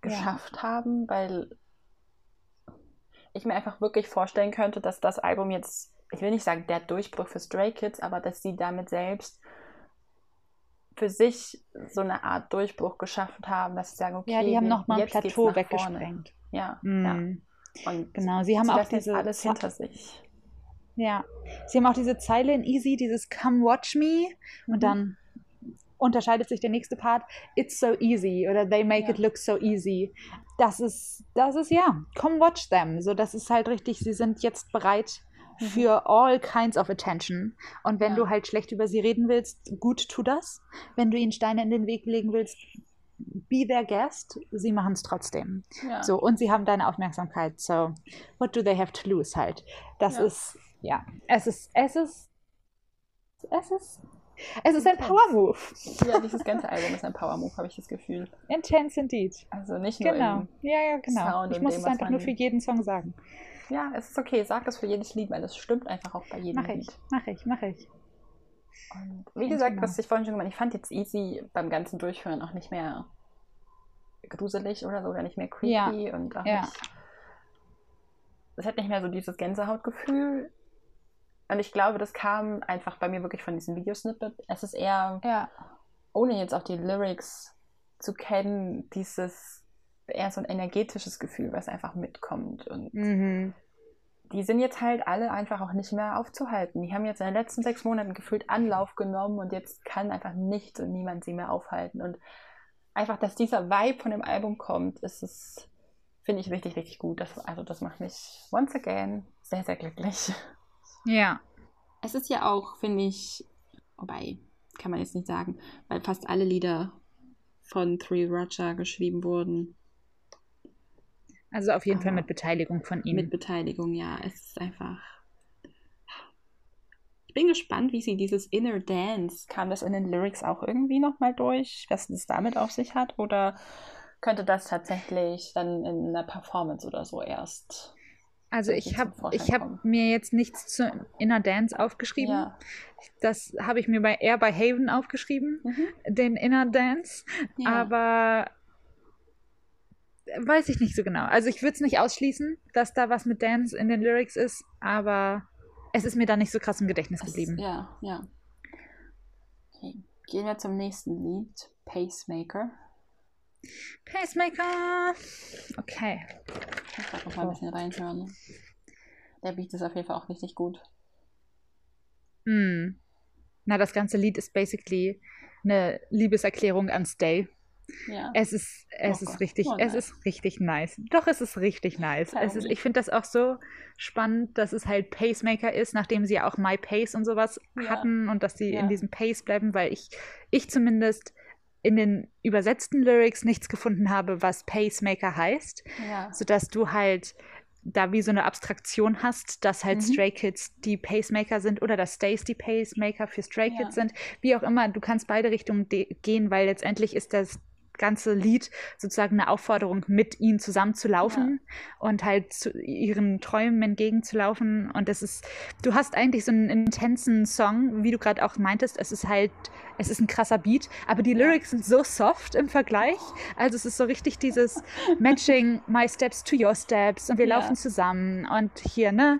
geschafft ja. haben, weil ich mir einfach wirklich vorstellen könnte, dass das Album jetzt, ich will nicht sagen der Durchbruch für Stray Kids, aber dass sie damit selbst für sich so eine Art Durchbruch geschaffen haben, dass sie sagen, okay, ja, die haben nochmal ein Plateau weggesprengt. Ja, mm. ja. Und genau, sie haben auch diese alles hinter sich. Ja, sie haben auch diese Zeile in Easy, dieses Come Watch Me mhm. und dann unterscheidet sich der nächste Part, It's so easy oder They make ja. it look so easy. Das ist, das ist ja, come watch them. So, das ist halt richtig, sie sind jetzt bereit. Für all kinds of attention. Und wenn ja. du halt schlecht über sie reden willst, gut, tu das. Wenn du ihnen Steine in den Weg legen willst, be their guest. Sie machen es trotzdem. Ja. So, und sie haben deine Aufmerksamkeit. So, what do they have to lose halt? Das ja. ist, ja, es ist, es ist, es ist es ist ein Power Move. Ja, dieses ganze Album ist ein Power Move, habe ich das Gefühl. Intense indeed. Also nicht nur genau. ja, ja, genau. Sound ich muss dem, es einfach nur für jeden Song sagen. Ja, es ist okay. Sag es für jedes Lied, weil es stimmt einfach auch bei jedem mach ich, Lied. Mach ich, mach ich. Und wie Ganz gesagt, genau. was ich vorhin schon gemeint ich fand jetzt Easy beim ganzen Durchführen auch nicht mehr gruselig oder so, oder nicht mehr creepy ja. und auch ja. nicht. Es hat nicht mehr so dieses Gänsehautgefühl. Und ich glaube, das kam einfach bei mir wirklich von diesem Videosnippet. Es ist eher, ja. ohne jetzt auch die Lyrics zu kennen, dieses eher so ein energetisches Gefühl, was einfach mitkommt. Und mhm. die sind jetzt halt alle einfach auch nicht mehr aufzuhalten. Die haben jetzt in den letzten sechs Monaten gefühlt Anlauf genommen und jetzt kann einfach nichts und niemand sie mehr aufhalten. Und einfach, dass dieser Vibe von dem Album kommt, ist es, finde ich richtig, richtig gut. Das, also das macht mich once again sehr, sehr glücklich. Ja. Es ist ja auch, finde ich, wobei, kann man jetzt nicht sagen, weil fast alle Lieder von Three Roger geschrieben wurden. Also auf jeden Aber Fall mit Beteiligung von ihm. Mit Beteiligung, ja. Es ist einfach. Ich bin gespannt, wie sie dieses Inner Dance, kam das in den Lyrics auch irgendwie nochmal durch, was es damit auf sich hat? Oder könnte das tatsächlich dann in einer Performance oder so erst also ich habe ich hab mir jetzt nichts zu Inner Dance aufgeschrieben. Ja. Das habe ich mir bei, eher bei Haven aufgeschrieben, mhm. den Inner Dance. Ja. Aber weiß ich nicht so genau. Also ich würde es nicht ausschließen, dass da was mit Dance in den Lyrics ist, aber es ist mir da nicht so krass im Gedächtnis geblieben. Es, ja, ja. Okay. Gehen wir zum nächsten Lied, Pacemaker. Pacemaker. Okay. Ich werde noch mal ein bisschen reinhören. Der Beat ist auf jeden Fall auch richtig gut. Hm. Na, das ganze Lied ist basically eine Liebeserklärung an Stay. Ja. Es ist, es oh ist richtig, oh es ist richtig nice. Doch, es ist richtig nice. Es ist, ich finde das auch so spannend, dass es halt Pacemaker ist, nachdem sie ja auch My Pace und sowas ja. hatten und dass sie ja. in diesem Pace bleiben, weil ich, ich zumindest in den übersetzten Lyrics nichts gefunden habe, was Pacemaker heißt, ja. sodass du halt da wie so eine Abstraktion hast, dass halt mhm. Stray Kids die Pacemaker sind oder dass Stays die Pacemaker für Stray Kids ja. sind. Wie auch immer, du kannst beide Richtungen gehen, weil letztendlich ist das ganze Lied sozusagen eine Aufforderung, mit ihnen zusammen zu laufen ja. und halt zu ihren Träumen entgegenzulaufen. Und es ist, du hast eigentlich so einen intensen Song, wie du gerade auch meintest. Es ist halt, es ist ein krasser Beat, aber die Lyrics sind so soft im Vergleich. Also es ist so richtig dieses Matching my steps to your steps und wir ja. laufen zusammen und hier, ne?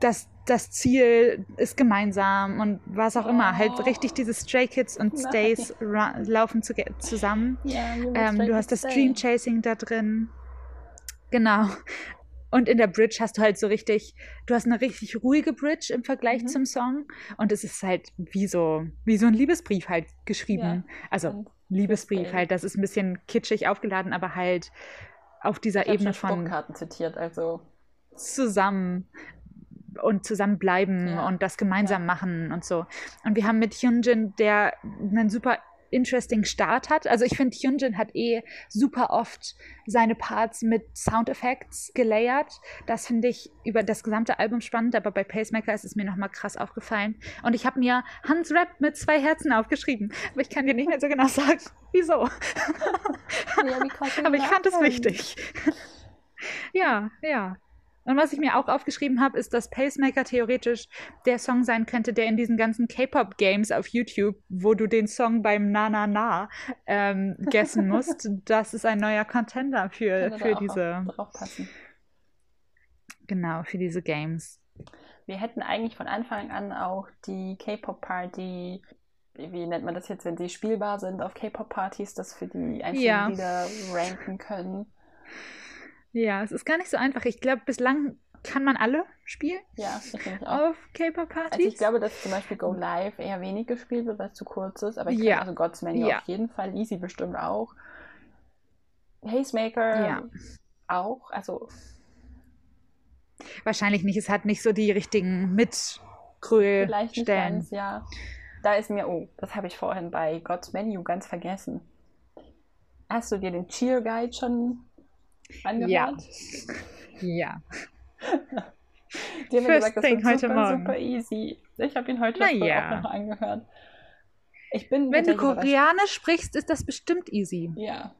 Das, das Ziel ist gemeinsam und was auch immer. Halt oh. richtig diese Stray Kids und Stays laufen zu zusammen. Ja, ähm, du hast das Dream Chasing da drin. Genau. Und in der Bridge hast du halt so richtig, du hast eine richtig ruhige Bridge im Vergleich mhm. zum Song. Und es ist halt wie so, wie so ein Liebesbrief halt geschrieben. Ja. Also Liebesbrief halt, das ist ein bisschen kitschig aufgeladen, aber halt auf dieser ich Ebene von. Karten zitiert, also. Zusammen und zusammenbleiben ja. und das gemeinsam ja. machen und so. Und wir haben mit Hyunjin, der einen super interesting Start hat. Also ich finde, Hyunjin hat eh super oft seine Parts mit Soundeffects gelayert. Das finde ich über das gesamte Album spannend, aber bei Pacemaker ist es mir nochmal krass aufgefallen. Und ich habe mir Hans Rap mit zwei Herzen aufgeschrieben, aber ich kann dir nicht mehr so genau [laughs] sagen, wieso. Ja, [laughs] aber ich fand es wichtig. [laughs] ja, ja. Und was ich mir auch aufgeschrieben habe, ist, dass Pacemaker theoretisch der Song sein könnte, der in diesen ganzen K-Pop-Games auf YouTube, wo du den Song beim Na Na Na ähm, gessen [laughs] musst, das ist ein neuer Contender für, für diese. Genau, für diese Games. Wir hätten eigentlich von Anfang an auch die K-Pop-Party wie nennt man das jetzt, wenn die spielbar sind auf K-Pop-Partys, das für die einzelnen ja. Lieder ranken können. Ja, es ist gar nicht so einfach. Ich glaube, bislang kann man alle spielen. Ja, ich auch. Auf K-Pop-Partys. Also ich glaube, dass zum Beispiel Go Live eher wenig gespielt wird, weil es zu kurz ist. Aber ich ja. also God's Menu ja. auf jeden Fall. Easy bestimmt auch. Pacemaker ja. auch. Also. Wahrscheinlich nicht. Es hat nicht so die richtigen Mitkröll. Vielleicht nicht ganz, ja. Da ist mir, oh, das habe ich vorhin bei God's Menu ganz vergessen. Hast du dir den Cheer Guide schon angehört? Ja. Ja. Die haben mir gesagt, das wird super, Morgen. super easy. Ich habe ihn heute ja. auch noch angehört. Ich bin Wenn du Koreanisch sprichst, ist das bestimmt easy. Ja.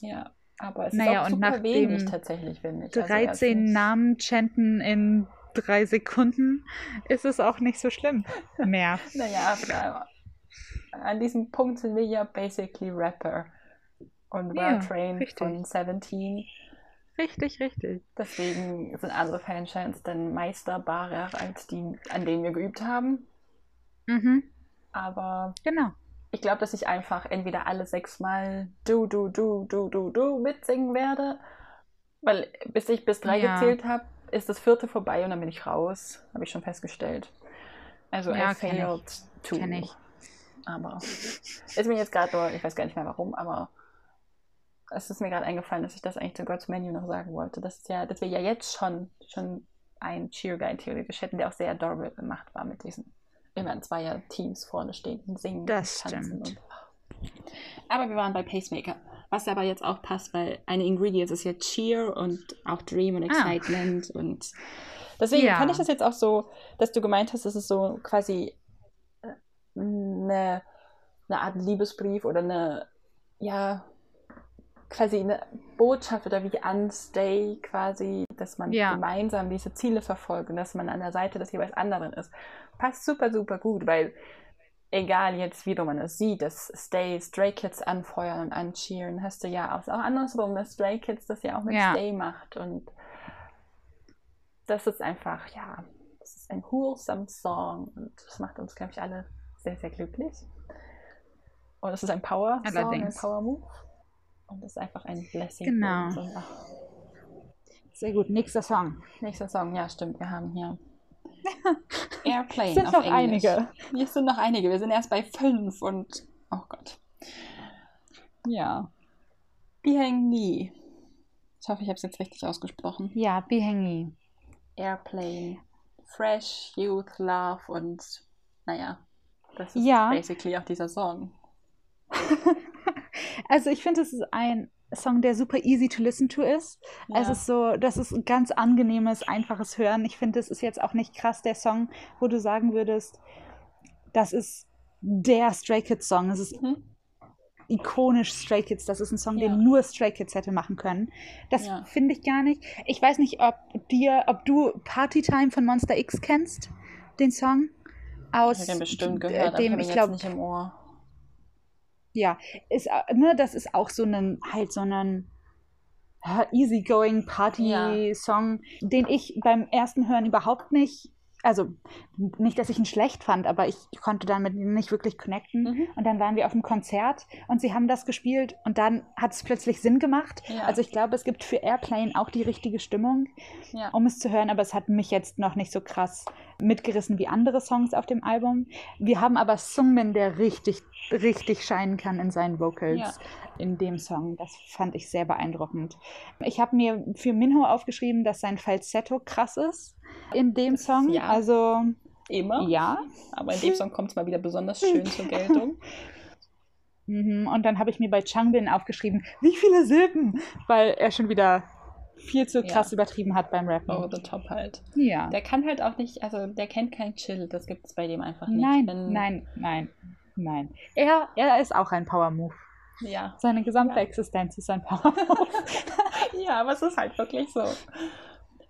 Ja. Aber es naja, ist auch super wenig tatsächlich, finde ich. 13 also Namen chanten in drei Sekunden ist es auch nicht so schlimm [laughs] mehr. naja, an diesem Punkt sind wir ja basically Rapper. Und Well ja, Trained von 17 Richtig, richtig. Deswegen sind andere Fanchants dann meisterbarer als die, an denen wir geübt haben. Mhm. Aber genau. ich glaube, dass ich einfach entweder alle sechsmal du, du, du, du, du, du mitsingen werde. Weil bis ich bis drei ja. gezählt habe, ist das vierte vorbei und dann bin ich raus. Habe ich schon festgestellt. Also ja, I failed ich. to. Kenn ich. Aber ist mir jetzt gerade nur, ich weiß gar nicht mehr warum, aber es ist mir gerade eingefallen, dass ich das eigentlich zu God's Menu noch sagen wollte. Das ist ja, dass wir ja jetzt schon, schon einen Cheer Guide theoretisch hätten, der auch sehr adorable gemacht war mit diesen immer in zweier Teams vorne stehen und singen das und tanzen. Stimmt. Und, aber wir waren bei Pacemaker. Was aber jetzt auch passt, weil eine Ingredients ist ja Cheer und auch Dream und ah. Excitement ah. und deswegen ja. fand ich das jetzt auch so, dass du gemeint hast, dass es so quasi äh, eine, eine Art Liebesbrief oder eine, ja, quasi eine Botschaft oder wie Unstay quasi, dass man ja. gemeinsam diese Ziele verfolgt und dass man an der Seite des jeweils anderen ist. Passt super, super gut, weil egal jetzt, wie du man es sieht, dass Stay Stray Kids anfeuern und ancheeren, hast du ja auch, auch andersrum, dass Stray Kids das ja auch mit ja. Stay macht und das ist einfach, ja, das ist ein wholesome Song und das macht uns, glaube ich, alle sehr, sehr glücklich. Und es ist ein Power-Song, ein Power-Move. Und das ist einfach ein Blessing. Genau. So, Sehr gut. Nächster Song. Nächster Song, ja, stimmt. Wir haben hier [laughs] Airplane. Es sind noch Englisch. einige. Wir sind noch einige. Wir sind erst bei fünf und. Oh Gott. Ja. Biheng Ich hoffe, ich habe es jetzt richtig ausgesprochen. Ja, Biheng Airplane. Fresh, Youth, Love und. Naja. Das ist ja. basically auch dieser Song. [laughs] Also ich finde, es ist ein Song, der super easy to listen to ist. Ja. Es ist so, das ist ein ganz angenehmes, einfaches Hören. Ich finde, es ist jetzt auch nicht krass der Song, wo du sagen würdest, das ist der Stray Kids Song. Es ist mhm. ikonisch Stray Kids. Das ist ein Song, ja. den nur Stray Kids hätte machen können. Das ja. finde ich gar nicht. Ich weiß nicht, ob dir, ob du Party Time von Monster X kennst, den Song aus ich habe den bestimmt gehört, dem ich glaube nicht im Ohr ja, ist, äh, ne, das ist auch so ein, halt so ein easygoing Party-Song, ja. den ich beim ersten Hören überhaupt nicht also nicht, dass ich ihn schlecht fand, aber ich konnte damit nicht wirklich connecten. Mhm. Und dann waren wir auf einem Konzert und sie haben das gespielt und dann hat es plötzlich Sinn gemacht. Ja. Also ich glaube, es gibt für Airplane auch die richtige Stimmung, ja. um es zu hören, aber es hat mich jetzt noch nicht so krass mitgerissen wie andere Songs auf dem Album. Wir haben aber Sungmin, der richtig, richtig scheinen kann in seinen Vocals. Ja. In dem Song. Das fand ich sehr beeindruckend. Ich habe mir für Minho aufgeschrieben, dass sein Falsetto krass ist in dem Song. Ja. Also immer. Ja. Aber in dem Song kommt es mal wieder besonders schön zur Geltung. [laughs] Mhm, und dann habe ich mir bei Changbin aufgeschrieben, wie viele Silben, weil er schon wieder viel zu krass ja. übertrieben hat beim Rappen. Oh, the top halt. Ja. Der kann halt auch nicht, also der kennt kein Chill, das gibt es bei dem einfach nicht. Nein, Wenn, nein, nein, nein. Er, er ist auch ein Power Move. Ja. Seine gesamte ja. Existenz ist ein Power Move. [laughs] ja, aber es ist halt wirklich so.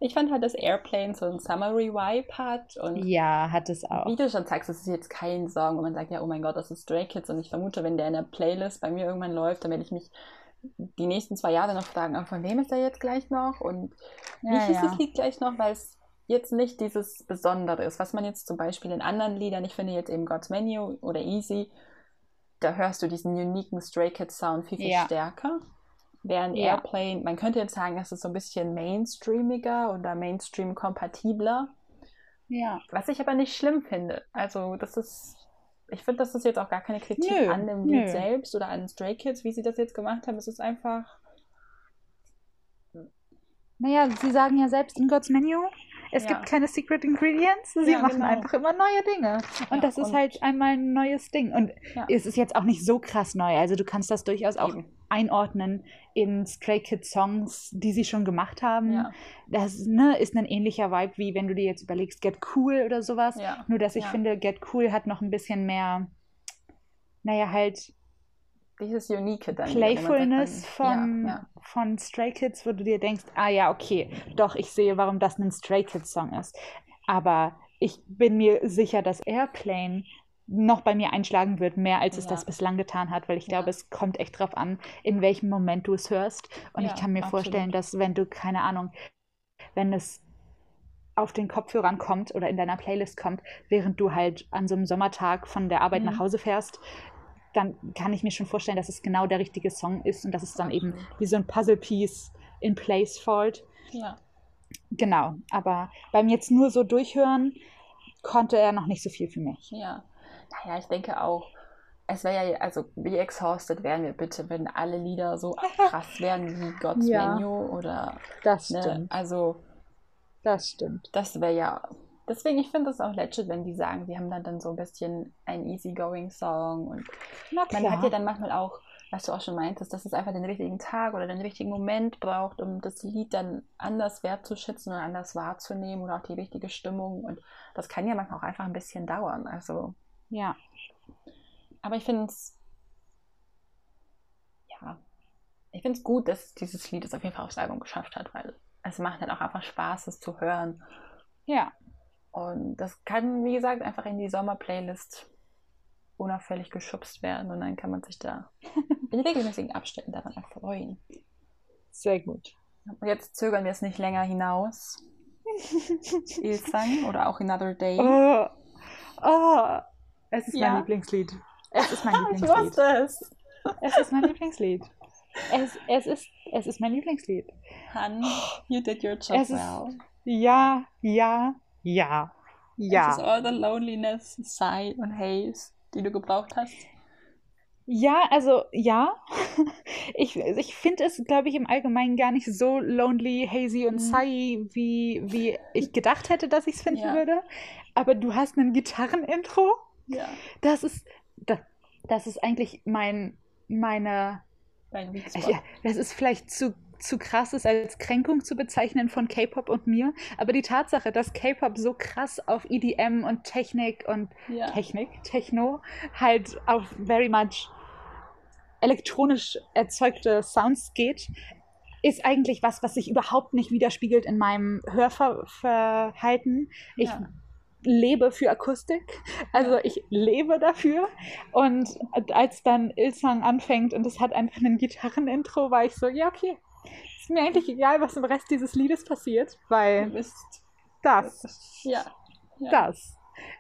Ich fand halt, dass Airplane so ein Summary Vibe hat. Und ja, hat es auch. Wie du schon sagst, es ist jetzt kein Song, wo man sagt, ja, oh mein Gott, das ist Stray Kids. Und ich vermute, wenn der in der Playlist bei mir irgendwann läuft, dann werde ich mich die nächsten zwei Jahre noch fragen, ah, von wem ist der jetzt gleich noch? Und wie ja, hieß ja. das Lied gleich noch? Weil es jetzt nicht dieses Besondere ist, was man jetzt zum Beispiel in anderen Liedern, ich finde jetzt eben God's Menu oder Easy, da hörst du diesen uniken Stray Kids Sound viel, viel ja. stärker. Während ja. Airplane, man könnte jetzt sagen, es ist so ein bisschen mainstreamiger oder Mainstream-kompatibler. Ja. Was ich aber nicht schlimm finde. Also, das ist, ich finde, das ist jetzt auch gar keine Kritik nö, an dem Lied selbst oder an Stray Kids, wie sie das jetzt gemacht haben. Es ist einfach. Naja, sie sagen ja selbst in God's Menu, es ja. gibt keine Secret Ingredients. Sie ja, machen genau. einfach immer neue Dinge. Und ja, das ist und halt einmal ein neues Ding. Und es ist jetzt auch nicht so krass neu. Also du kannst das durchaus auch Eben. einordnen in Stray Kids Songs, die sie schon gemacht haben. Das ne, ist ein ähnlicher Vibe, wie wenn du dir jetzt überlegst, Get Cool oder sowas. Nur dass ich finde, Get Cool hat noch ein bisschen mehr, naja, halt dieses Unique dann. Playfulness von, ja, ja. von Stray Kids, wo du dir denkst, ah ja, okay, doch, ich sehe, warum das ein Stray Kids Song ist. Aber ich bin mir sicher, dass Airplane noch bei mir einschlagen wird, mehr als es ja. das bislang getan hat, weil ich glaube, ja. es kommt echt drauf an, in welchem Moment du es hörst. Und ja, ich kann mir absolut. vorstellen, dass wenn du, keine Ahnung, wenn es auf den Kopfhörern kommt oder in deiner Playlist kommt, während du halt an so einem Sommertag von der Arbeit mhm. nach Hause fährst, dann kann ich mir schon vorstellen, dass es genau der richtige Song ist und dass es dann eben wie so ein Puzzle-Piece in place fällt. Ja. Genau, aber beim jetzt nur so durchhören, konnte er noch nicht so viel für mich. Ja, naja, ich denke auch, es wäre ja, also wie exhausted wären wir bitte, wenn alle Lieder so krass [laughs] wären wie God's ja, Menu oder. Das ne, stimmt. Also. Das stimmt. Das wäre ja. Deswegen, ich finde es auch legit, wenn die sagen, sie haben dann, dann so ein bisschen einen easygoing Song und man hat ja dann manchmal auch, was du auch schon meintest, dass es einfach den richtigen Tag oder den richtigen Moment braucht, um das Lied dann anders wertzuschätzen oder anders wahrzunehmen oder auch die richtige Stimmung und das kann ja manchmal auch einfach ein bisschen dauern. Also ja. Aber ich finde es, ja, ich finde es gut, dass dieses Lied es auf jeden Fall aufs Album geschafft hat, weil es macht halt auch einfach Spaß, es zu hören. Ja. Und das kann, wie gesagt, einfach in die Sommerplaylist unauffällig geschubst werden und dann kann man sich da [laughs] in regelmäßigen Abständen daran erfreuen. Sehr gut. Und jetzt zögern wir es nicht länger hinaus. [laughs] Ilsang oder auch Another Day. Oh, oh, es ist ja. mein Lieblingslied. Es ist mein [laughs] Lieblingslied. ich wusste es. Es ist mein Lieblingslied. Es, es, ist, es ist mein Lieblingslied. Han, you did your job es well. Ist, ja, ja, ja, ja. Es ist all the loneliness, sigh und haze, die du gebraucht hast. Ja, also ja. [laughs] Ich, ich finde es, glaube ich, im Allgemeinen gar nicht so lonely, hazy und mhm. wie, wie ich gedacht hätte, dass ich es finden ja. würde. Aber du hast ein Gitarrenintro ja. Das ist, das, das ist eigentlich mein, meine. Dein ja, das ist vielleicht zu, zu krass, es als Kränkung zu bezeichnen von K-Pop und mir. Aber die Tatsache, dass K-Pop so krass auf EDM und Technik und ja. Technik, Techno, halt auf very much elektronisch erzeugte Sounds geht, ist eigentlich was, was sich überhaupt nicht widerspiegelt in meinem Hörverhalten. Ich ja lebe für Akustik. Also ich lebe dafür. Und als dann Ilsang anfängt und es hat einfach ein Gitarrenintro, war ich so, ja, okay. Ist mir eigentlich egal, was im Rest dieses Liedes passiert, weil das. Ja. ja. Das.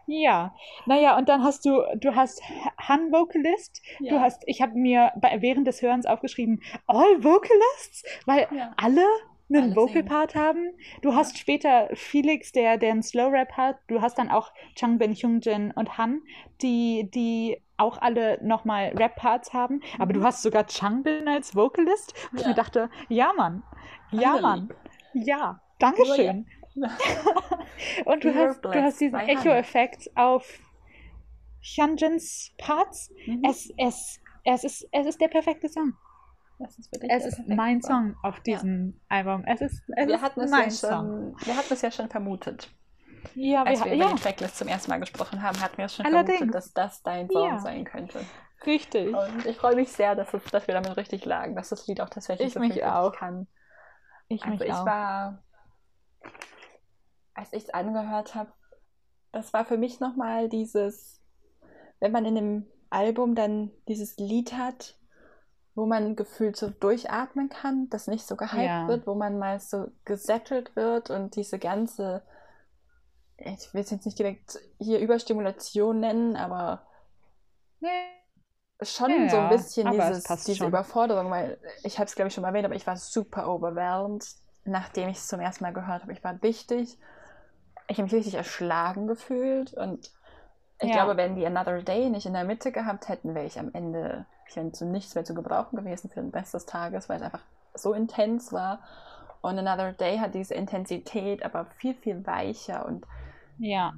Ja, naja, und dann hast du, du hast Han Vocalist, ja. du hast, ich habe mir bei, während des Hörens aufgeschrieben, All Vocalists, weil ja. alle einen Vocal Part haben. Du hast später Felix, der, der einen Slow Rap hat. Du hast dann auch Chang Ben Hyungjin und Han, die, die auch alle nochmal Rap Parts haben. Aber du mhm. hast sogar Changbin als Vocalist. Und ja. ich mir dachte, ja, Mann. Ja. Mann. Ja. Dankeschön. Ja. [laughs] [laughs] und du hast, du hast diesen Echo-Effekt auf Hyunjins Parts. Mhm. Es, es, es, ist, es ist der perfekte Song. Ist es ist mein Song auf diesem ja. Album. Es ist, es wir, hatten es mein ja schon, wir hatten es ja schon vermutet. Ja, Als wir, wir über ja. die Tracklist zum ersten Mal gesprochen haben, hatten wir es schon Allerdings. vermutet, dass das dein Song ja. sein könnte. Richtig. Und ich freue mich sehr, dass, es, dass wir damit richtig lagen, dass das Lied auch tatsächlich ich so mich auch. kann. Ich also mich ich auch. war, als ich es angehört habe, das war für mich nochmal dieses, wenn man in dem Album dann dieses Lied hat, wo man gefühlt so durchatmen kann, das nicht so gehypt ja. wird, wo man mal so gesettelt wird und diese ganze, ich will es jetzt nicht direkt hier Überstimulation nennen, aber nee. schon ja, so ein bisschen dieses, diese schon. Überforderung, weil ich habe es glaube ich schon mal erwähnt, aber ich war super overwhelmed, nachdem ich es zum ersten Mal gehört habe. Ich war dichtig, ich habe mich richtig erschlagen gefühlt und ich ja. glaube, wenn die Another Day nicht in der Mitte gehabt hätten, wäre ich am Ende ich wäre zu nichts mehr zu gebrauchen gewesen für den Rest des Tages, weil es einfach so intens war. Und Another Day hat diese Intensität, aber viel, viel weicher und ja.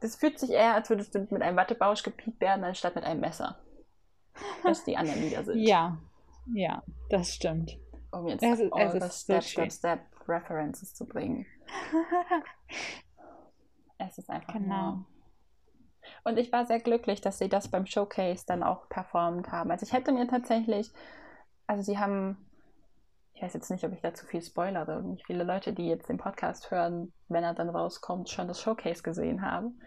Das fühlt sich eher, als würdest du mit einem Wattebausch gepiekt werden, anstatt mit einem Messer. Was die anderen Lieder sind. Ja, ja, das stimmt. Um jetzt es ist, all es Step, so Step, Step References zu bringen. [laughs] es ist einfach genau. Nur und ich war sehr glücklich, dass sie das beim Showcase dann auch performt haben. Also ich hätte mir tatsächlich, also sie haben, ich weiß jetzt nicht, ob ich da zu viel spoilere, nicht viele Leute, die jetzt den Podcast hören, wenn er dann rauskommt, schon das Showcase gesehen haben.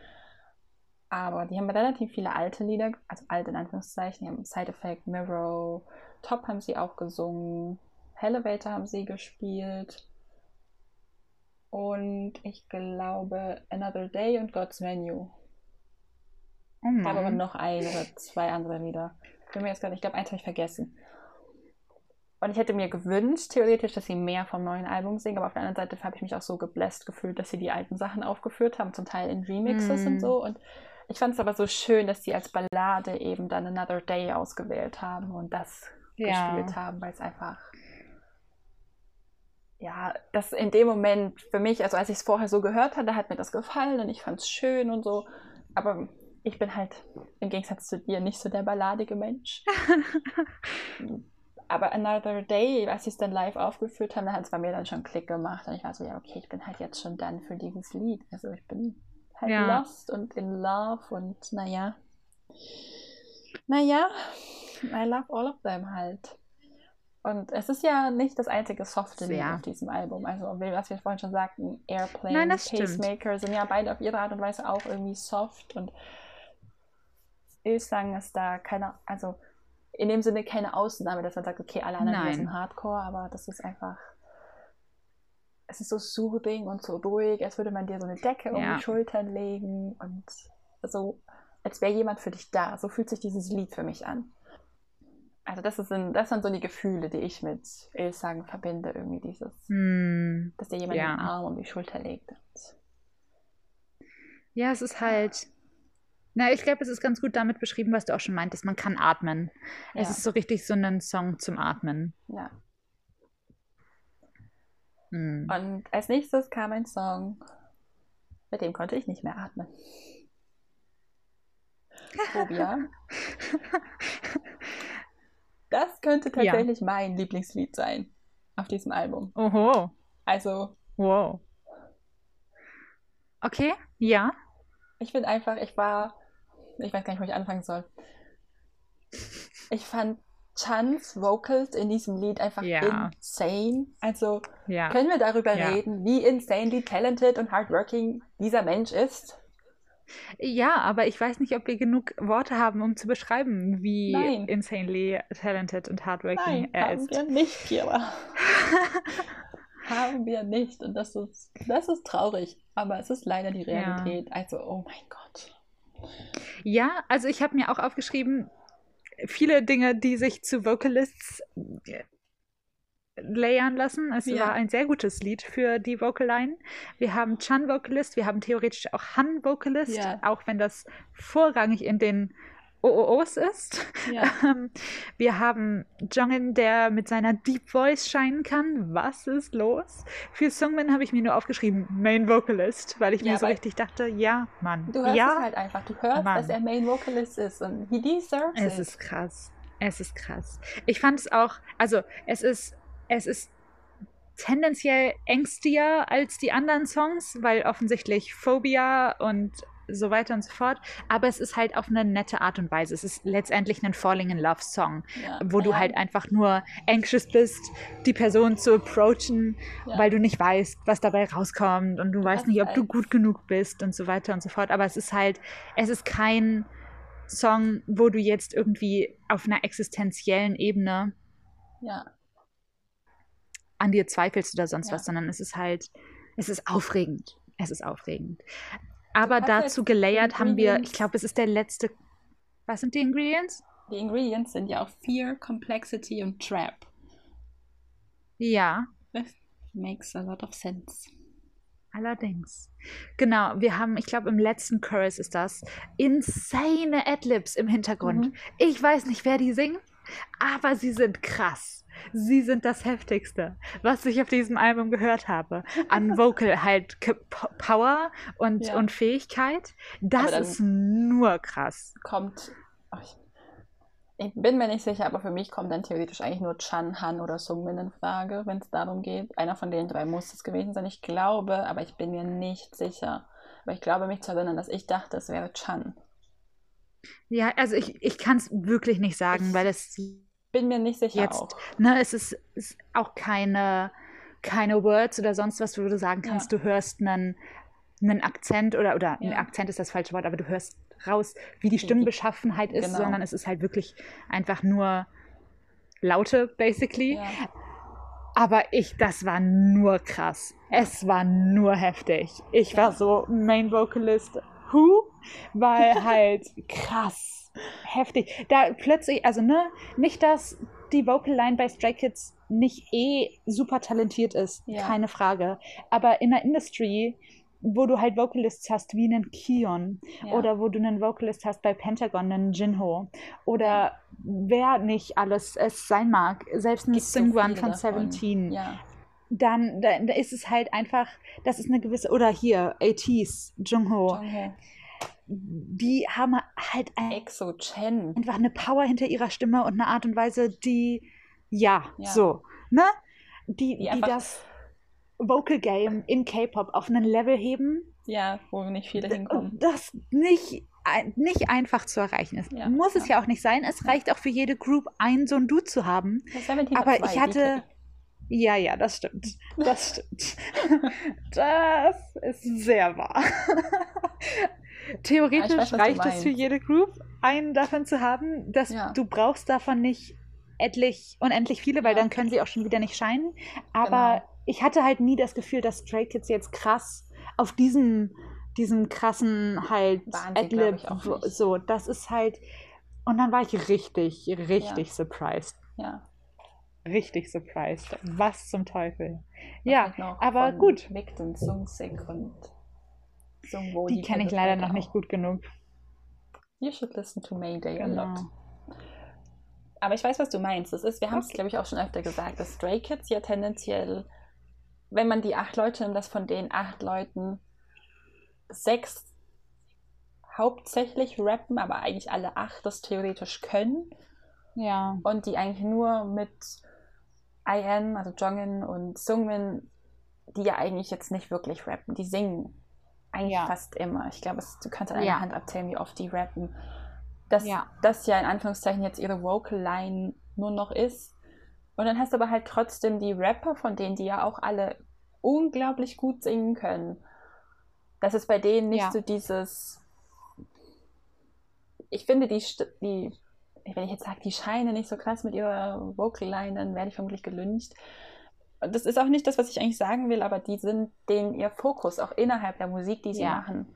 Aber die haben relativ viele alte Lieder, also alte in Anführungszeichen. Die haben Side Effect, Mirror, Top haben sie auch gesungen, Elevator haben sie gespielt. Und ich glaube Another Day und God's Menu. Oh aber noch ein oder zwei andere Lieder. Ich bin mir jetzt ich glaube, eins habe ich vergessen. Und ich hätte mir gewünscht, theoretisch, dass sie mehr vom neuen Album singen, aber auf der anderen Seite habe ich mich auch so gebläst gefühlt, dass sie die alten Sachen aufgeführt haben, zum Teil in Remixes mm. und so. Und ich fand es aber so schön, dass sie als Ballade eben dann Another Day ausgewählt haben und das ja. gespielt haben, weil es einfach ja, das in dem Moment für mich, also als ich es vorher so gehört hatte, hat mir das gefallen und ich fand es schön und so. Aber ich bin halt im Gegensatz zu dir nicht so der balladige Mensch. [laughs] Aber Another Day, als sie es dann live aufgeführt haben, da hat es bei mir dann schon Klick gemacht. Und ich war so, ja, okay, ich bin halt jetzt schon dann für dieses Lied. Also ich bin halt ja. lost und in love und naja. Naja, I love all of them halt. Und es ist ja nicht das einzige softe Lied auf diesem Album. Also, was wir vorhin schon sagten, Airplane, Nein, Pacemaker sind ja beide auf ihre Art und Weise auch irgendwie soft. Und Ilsang ist da keine, also in dem Sinne keine Ausnahme, dass man sagt, okay, alle anderen Nein. sind Hardcore, aber das ist einfach. Es ist so soothing und so ruhig, als würde man dir so eine Decke ja. um die Schultern legen und so, als wäre jemand für dich da. So fühlt sich dieses Lied für mich an. Also das, ist ein, das sind so die Gefühle, die ich mit Ilsang verbinde, irgendwie dieses, mm, dass dir jemand ja. den Arm um die Schulter legt. Ja, es ist halt, na, ich glaube, es ist ganz gut damit beschrieben, was du auch schon meintest. Man kann atmen. Ja. Es ist so richtig so ein Song zum Atmen. Ja. Mm. Und als nächstes kam ein Song, mit dem konnte ich nicht mehr atmen. Phobia. [laughs] Das könnte tatsächlich ja. mein Lieblingslied sein auf diesem Album. Oho. Also. Wow. Okay, ja. Ich finde einfach, ich war. Ich weiß gar nicht, wo ich anfangen soll. Ich fand Chans Vocals in diesem Lied einfach ja. insane. Also ja. können wir darüber ja. reden, wie insanely talented und hardworking dieser Mensch ist? Ja, aber ich weiß nicht, ob wir genug Worte haben, um zu beschreiben, wie Nein. insanely talented und hardworking Nein, er haben ist. Wir nicht, Kira. [laughs] haben wir nicht. Und das ist, das ist traurig. Aber es ist leider die Realität. Also, oh mein Gott. Ja, also ich habe mir auch aufgeschrieben, viele Dinge, die sich zu Vocalists layern lassen. Es ja. war ein sehr gutes Lied für die Vocal-Line. Wir haben Chan Vocalist, wir haben theoretisch auch Han Vocalist, ja. auch wenn das vorrangig in den OOOs ist. Ja. [laughs] Ähm, wir haben Jongin, der mit seiner Deep Voice scheinen kann. Was ist los? Für Sungmin habe ich mir nur aufgeschrieben Main Vocalist, weil ich ja, mir so richtig dachte, ja, Mann. Du hörst ja, es halt einfach. Du hörst, Mann. dass er Main Vocalist ist und he deserves es it. Es ist krass. Es ist krass. Ich fand es auch, also es ist es ist tendenziell ängstiger als die anderen Songs, weil offensichtlich Phobia und so weiter und so fort. Aber es ist halt auf eine nette Art und Weise. Es ist letztendlich ein Falling in Love Song, ja. wo du ja. halt einfach nur anxious bist, die Person zu approachen, ja. weil du nicht weißt, was dabei rauskommt und du weißt nicht, ob du gut genug bist und so weiter und so fort. Aber es ist halt, es ist kein Song, wo du jetzt irgendwie auf einer existenziellen Ebene ja an dir zweifelst oder sonst was, sondern es ist halt, es ist aufregend. Es ist aufregend. Aber dazu gelayert haben wir, ich glaube, es ist der letzte. Was sind die Ingredients? Die Ingredients sind ja auch Fear, Complexity und Trap. Ja. That makes a lot of sense. Allerdings. Genau, wir haben, ich glaube, im letzten Chorus ist das, insane Adlibs im Hintergrund. Mhm. Ich weiß nicht, wer die singt, aber sie sind krass. Sie sind das Heftigste, was ich auf diesem Album gehört habe. An [laughs] Vocal halt Power und, ja. und Fähigkeit. Das ist nur krass. Kommt. ich, ich, bin mir nicht sicher, aber für mich kommt dann theoretisch eigentlich nur Chan, Han oder Sungmin in Frage, wenn es darum geht. Einer von den drei muss es gewesen sein. Ich glaube, aber ich bin mir nicht sicher. Aber ich glaube, mich zu erinnern, dass ich dachte, es wäre Chan. Ja, also ich, ich kann es wirklich nicht sagen, weil es bin mir nicht sicher jetzt, auch. Ne, es ist, ist, auch keine, keine Words oder sonst was, wo du sagen kannst, ja. du hörst einen einen Akzent oder, oder ja. ein Akzent ist das falsche Wort, aber du hörst raus, wie die Stimmenbeschaffenheit ist, genau. sondern es ist halt wirklich einfach nur Laute, basically. Ja. Aber ich, das war nur krass. Es war nur heftig. Ich war so Main Vocalist, who? Weil [laughs] halt krass, heftig. Da plötzlich, also ne, nicht, dass die Vocal Line bei Stray Kids nicht eh super talentiert ist, ja. keine Frage. Aber in der Industry wo du halt Vocalists hast wie einen Kion ja. oder wo du einen Vocalist hast bei Pentagon, einen Jinho oder ja. wer nicht alles es sein mag, selbst ein Singwan so von Seventeen. Ja. Dann, dann ist es halt einfach, das ist eine gewisse, oder hier, ATs, Jungho. Jungho. Die haben halt ein, Exo Chen. einfach eine Power hinter ihrer Stimme und eine Art und Weise, die, ja, so, ne? Die, die, die das Vocal Game in K-Pop auf einen Level heben. Ja, wo nicht viele hinkommen. Das nicht, nicht einfach zu erreichen ist. Ja, Muss ja. es ja auch nicht sein. Es reicht auch für jede Group, ein so ein Dude zu haben. Aber ich hatte. Ja, ja, das stimmt. Das [laughs] stimmt. [laughs] das ist sehr wahr. [laughs] Theoretisch weiß, reicht es für jede Group, einen davon zu haben, dass ja. du brauchst davon nicht etlich, unendlich viele, weil ja. dann können sie auch schon wieder nicht scheinen. Aber genau ich hatte halt nie das Gefühl, dass Stray Kids jetzt krass auf diesem, diesem krassen halt Adlib, so, das ist halt, und dann war ich richtig, richtig ja. surprised. Ja. Richtig surprised. Was zum Teufel. ja, aber gut. Mick und Sungsik und Sungwo, die, die kenne ich leider noch auch. nicht gut genug. You should listen to Mayday genau. a lot. Aber ich weiß, was du meinst. Das ist, wir haben es, glaube ich, auch schon öfter gesagt, dass Stray Kids ja tendenziell wenn man die acht Leute nimmt, dass von den acht Leuten sechs hauptsächlich rappen, aber eigentlich alle acht das theoretisch können. Ja. Und die eigentlich nur mit IN, also Jongin und Sungmin, die ja eigentlich jetzt nicht wirklich rappen, die singen eigentlich ja. fast immer. Ich glaube, du kannst an einer ja. Hand abzählen, wie oft die rappen. Dass ja. das ja in Anführungszeichen jetzt ihre Vocal Line nur noch ist, und dann hast du aber halt trotzdem die Rapper, von denen die ja auch alle unglaublich gut singen können. Das ist bei denen nicht ja. so dieses. Ich finde, die, die, wenn ich jetzt sage, die scheinen nicht so krass mit ihrer Vocal Line, dann werde ich vermutlich gelüncht. Das ist auch nicht das, was ich eigentlich sagen will, aber die sind, denen ihr Fokus auch innerhalb der Musik, die sie ja. machen,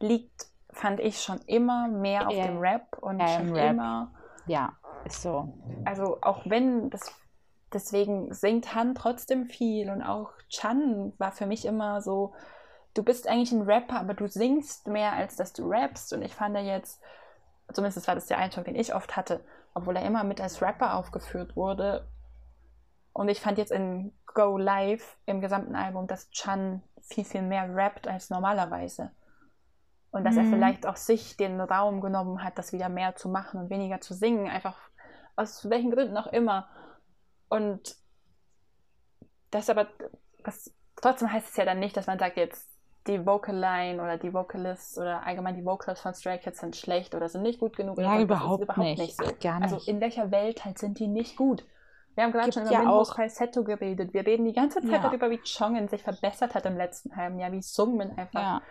liegt, fand ich schon immer mehr auf ja. dem Rap und schon Rap. immer. Ja, ist so. Also auch wenn das deswegen singt Han trotzdem viel und auch Chan war für mich immer so, du bist eigentlich ein Rapper, aber du singst mehr, als dass du rappst. Und ich fand er jetzt, zumindest war das der Eindruck, den ich oft hatte, obwohl er immer mit als Rapper aufgeführt wurde. Und ich fand jetzt in Go Live im gesamten Album, dass Chan viel, viel mehr rappt als normalerweise. Und dass mhm. er vielleicht auch sich den Raum genommen hat, das wieder mehr zu machen und weniger zu singen, einfach aus welchen Gründen auch immer. Und das aber, das, trotzdem heißt es ja dann nicht, dass man sagt, jetzt die Vocal Line oder die Vocalists oder allgemein die Vocals von Stray Kids sind schlecht oder sind nicht gut genug. Ja, überhaupt, überhaupt nicht. nicht so. Gar also nicht. Also in welcher Welt halt sind die nicht gut? Wir haben gerade schon über ja Windows Falsetto geredet. Wir reden die ganze Zeit ja. darüber, wie Chongen sich verbessert hat im letzten halben Jahr, wie Sungmin einfach ja.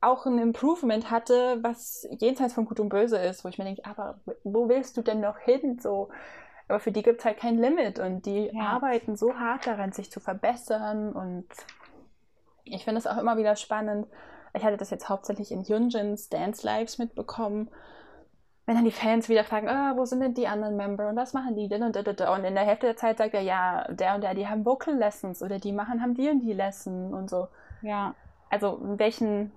auch ein Improvement hatte, was jenseits von Gut und Böse ist, wo ich mir denke, aber wo willst du denn noch hin? So, aber für die gibt es halt kein Limit und die ja. arbeiten so hart daran, sich zu verbessern. Und ich finde es auch immer wieder spannend. Ich hatte das jetzt hauptsächlich in Yunjins Dance Lives mitbekommen. Wenn dann die Fans wieder fragen, ah, wo sind denn die anderen Member und was machen die denn und da, und in der Hälfte der Zeit sagt er, ja, der und der, die haben Vocal Lessons oder die machen, haben die und die Lesson und so. Ja. Also in welchen,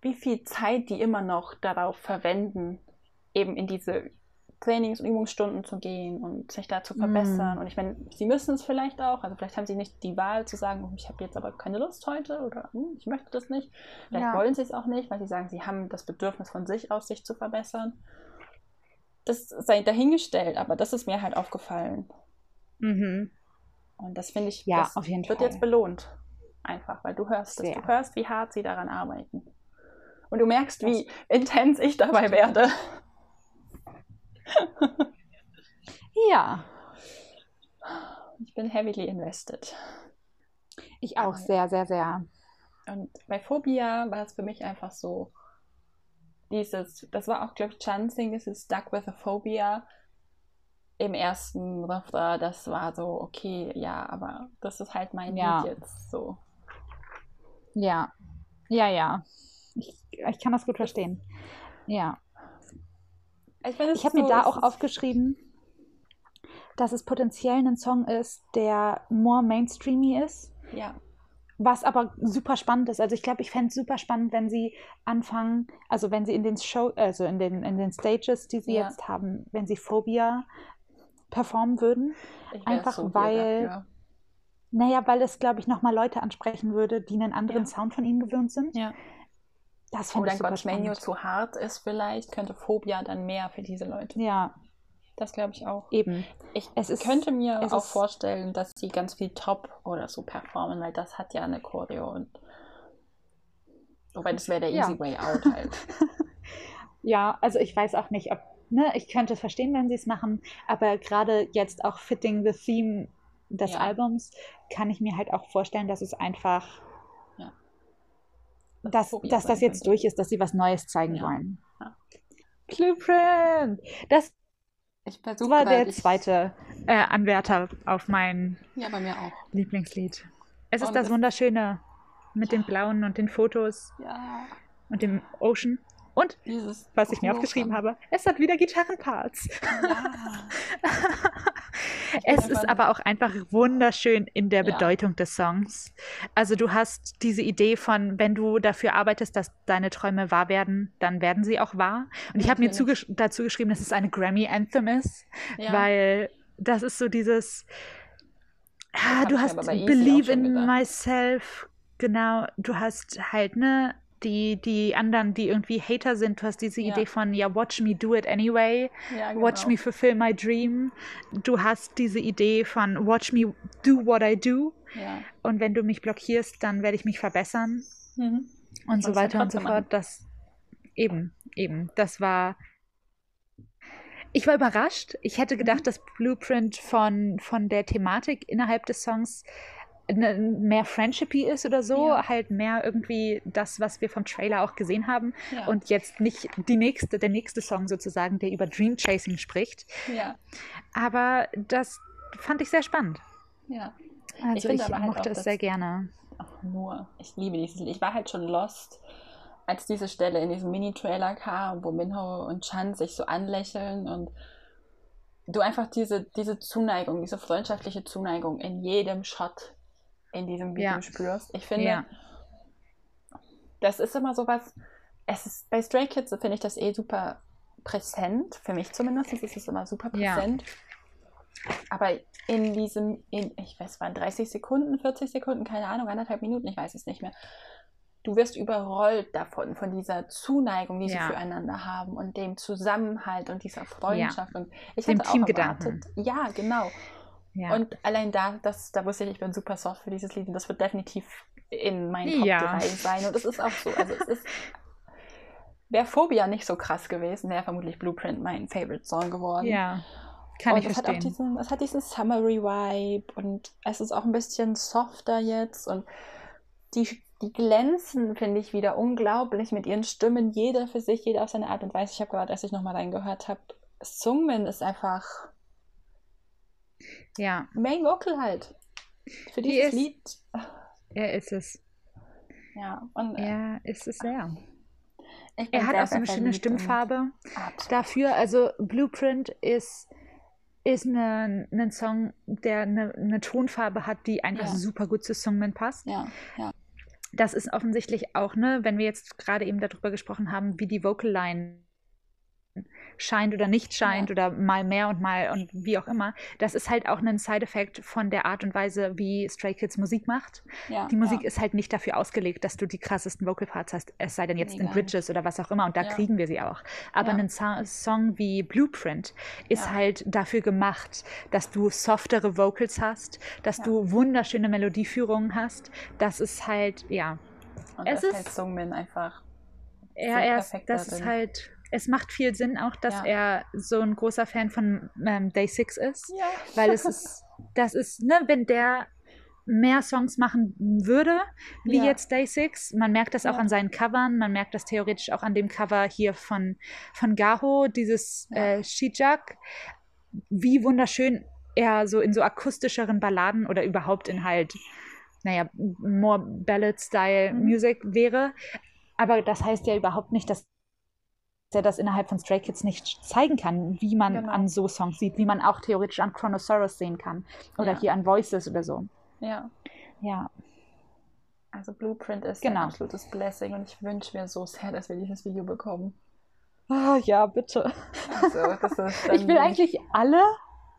wie viel Zeit die immer noch darauf verwenden, eben in diese Trainings- und Übungsstunden zu gehen und sich da zu verbessern. Mm. Und ich meine, sie müssen es vielleicht auch. Also vielleicht haben sie nicht die Wahl zu sagen, oh, ich habe jetzt aber keine Lust heute oder hm, ich möchte das nicht. Vielleicht ja. wollen sie es auch nicht, weil sie sagen, sie haben das Bedürfnis von sich aus, sich zu verbessern. Das sei dahingestellt, aber das ist mir halt aufgefallen. Mhm. Und das finde ich, ja, das auf jeden wird Fall. jetzt belohnt. Einfach, weil du hörst es. Du hörst, wie hart sie daran arbeiten. Und du merkst, wie [laughs] intens ich dabei werde. [laughs] ja. Ich bin heavily invested. Ich auch sehr, sehr, sehr. Und bei Phobia war es für mich einfach so, dieses, das war auch, glaube ich, Chancing, dieses Stuck with a Phobia im ersten Refrain, das war so, okay, ja, aber das ist halt mein ja. Lied jetzt so. Ja, ja, ja. Ich, ich kann das gut verstehen. Ja. Ich, ich habe so, mir da auch aufgeschrieben, dass es potenziell ein Song ist, der more mainstreamy ist. Ja. Was aber super spannend ist. Also ich glaube, ich fände es super spannend, wenn sie anfangen, also wenn sie in den Show, also in den, in den Stages, die sie ja. jetzt haben, wenn sie Phobia performen würden. Einfach so weil, dafür. naja, weil es, glaube ich, nochmal Leute ansprechen würde, die einen anderen ja. Sound von ihnen gewöhnt sind. Ja. Das Oder ein God's Menu zu hart ist vielleicht, könnte Phobia dann mehr für diese Leute. Ja, das glaube ich auch. Eben. Ich ist, könnte mir auch vorstellen, dass sie ganz viel Top oder so performen, weil das hat ja eine Choreo und wobei das wäre der ja. easy way [laughs] out halt. ja, also ich weiß auch nicht, ob ne, ich könnte es verstehen, wenn sie es machen, aber gerade jetzt auch fitting the theme des ja. Albums kann ich mir halt auch vorstellen, dass es einfach. Das dass, dass das jetzt durch ist, dass sie was Neues zeigen ja. wollen. Blueprint! Das war der zweite äh, Anwärter auf mein ja. Lieblingslied. Es ist und das Wunderschöne mit ja. den blauen und den Fotos ja. und dem Ocean. Und, Dieses was ich mir aufgeschrieben habe, es hat wieder Gitarrenparts. Ja. [laughs] es ist aber auch einfach wunderschön in der Bedeutung ja. des Songs. Also du hast diese Idee von, wenn du dafür arbeitest, dass deine Träume wahr werden, dann werden sie auch wahr. Und ich habe mir zugesch dazu geschrieben, dass es eine Grammy-Anthem ist, ja. weil das ist so dieses, ah, du hast Believe in gedacht. Myself, genau, du hast halt, ne, die, die anderen, die irgendwie Hater sind. Du hast diese ja. Idee von, ja, watch me do it anyway. Ja, genau. Watch me fulfill my dream. Du hast diese Idee von, watch me do what I do. Ja. Und wenn du mich blockierst, dann werde ich mich verbessern. Mhm. Und so weiter und so fort. Das eben, eben. Das war. Ich war überrascht. Ich hätte gedacht, mhm. das Blueprint von, von der Thematik innerhalb des Songs mehr friendshipy ist oder so, ja. halt mehr irgendwie das, was wir vom Trailer auch gesehen haben ja. und jetzt nicht die nächste, der nächste Song sozusagen, der über Dream Chasing spricht. Ja. Aber das fand ich sehr spannend. Ja. Also ich, ich halt mochte es sehr gerne. Ach, nur, ich liebe dieses Lied. Ich war halt schon lost, als diese Stelle in diesem Mini-Trailer kam, wo Minho und Chan sich so anlächeln und du einfach diese, diese Zuneigung, diese freundschaftliche Zuneigung in jedem Shot in diesem Video ja. spürst. Ich finde, ja. das ist immer so was, es ist, bei Stray Kids finde ich das eh super präsent, für mich zumindest ist es immer super präsent. Ja. Aber in diesem, in, ich weiß, waren 30 Sekunden, 40 Sekunden, keine Ahnung, anderthalb Minuten, ich weiß es nicht mehr. Du wirst überrollt davon, von dieser Zuneigung, die ja. sie füreinander haben und dem Zusammenhalt und dieser Freundschaft. Ja. Und ich dem hätte auch erwartet, ja, genau. Ja. Und allein da, das, da wusste ich, ich bin super soft für dieses Lied und das wird definitiv in meinen Top ja. 3 sein. Und es ist auch so. Also es ist. Wäre Phobia nicht so krass gewesen, wäre vermutlich Blueprint mein Favorite Song geworden. Ja. Kann und ich es verstehen. Hat auch diesen, es hat diesen Summery Vibe und es ist auch ein bisschen softer jetzt und die, die glänzen, finde ich, wieder unglaublich mit ihren Stimmen, jeder für sich, jeder auf seine Art und Weise. Ich habe gerade, als ich nochmal reingehört habe, Sungmin ist einfach ja. Main Vocal halt. Für dieses Die Lied. Er ist es. Ja, und. Er ist es sehr. Er hat auch so eine schöne Stimmfarbe dafür. Also Blueprint ist, ist ein eine Song, der eine, eine, Tonfarbe hat, die einfach ja. super gut zu Songman passt. Ja, ja. Das ist offensichtlich auch, ne, wenn wir jetzt gerade eben darüber gesprochen haben, wie die Vocal Line scheint oder nicht scheint ja. oder mal mehr und mal und wie auch immer. Das ist halt auch ein Side-Effekt von der Art und Weise, wie Stray Kids Musik macht. Ja, die Musik ja. ist halt nicht dafür ausgelegt, dass du die krassesten Vocal Parts hast, es sei denn jetzt nee, in Bridges oder was auch immer und da kriegen wir sie auch. Aber ein so Song wie Blueprint ist halt dafür gemacht, dass du softere Vocals hast, dass du wunderschöne Melodieführungen hast. Das ist halt, ja. Und es das ist halt Songmin einfach. Ja, er ist, das ist halt es macht viel Sinn auch, dass ja. er so ein großer Fan von ähm, Day 6 ist. Ja. Weil es ist, [laughs] das ist, ne, wenn der mehr Songs machen würde, wie ja. jetzt Day 6. Man merkt das ja. auch an seinen Covern, man merkt das theoretisch auch an dem Cover hier von, von Gaho, dieses ja. äh, Shijak. Wie wunderschön er so in so akustischeren Balladen oder überhaupt in halt, naja, more Ballad-Style mhm. Music wäre. Aber das heißt ja überhaupt nicht, dass er das innerhalb von Stray Kids nicht zeigen kann, wie man genau. an so Songs sieht, wie man auch theoretisch an Chronosaurus sehen kann oder ja. hier an Voices oder so. Ja. Ja. Also Blueprint ist genau. ein absolutes Blessing und ich wünsche mir so sehr, dass wir dieses Video bekommen. Oh, ja, bitte. Also, [laughs] ich will eigentlich alle.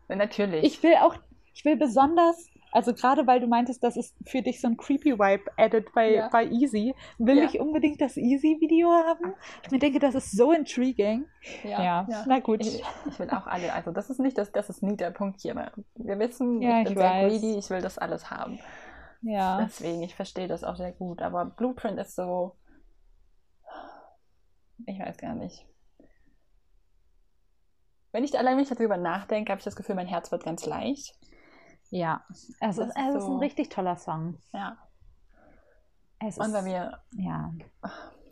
Natürlich. Ich will auch, ich will besonders also gerade weil du meintest, das ist für dich so ein creepy Vibe Edit bei, ja. bei Easy, will ja. ich unbedingt das Easy Video haben. Ich mir denke, das ist so intriguing. Ja, ja. na gut. Ich, ich, will auch alle, also das ist nicht das, das ist nie der Punkt hier. Wir wissen, ich bin ich sehr weiß. greedy, ich will das alles haben. Ja. Deswegen, ich verstehe das auch sehr gut. Aber Blueprint ist so, ich weiß gar nicht. Wenn ich allein nicht darüber nachdenke, habe ich das Gefühl, mein Herz wird ganz leicht. Ja, es, ist, es so, ist ein richtig toller Song. Ja. Es Und wenn wir ja.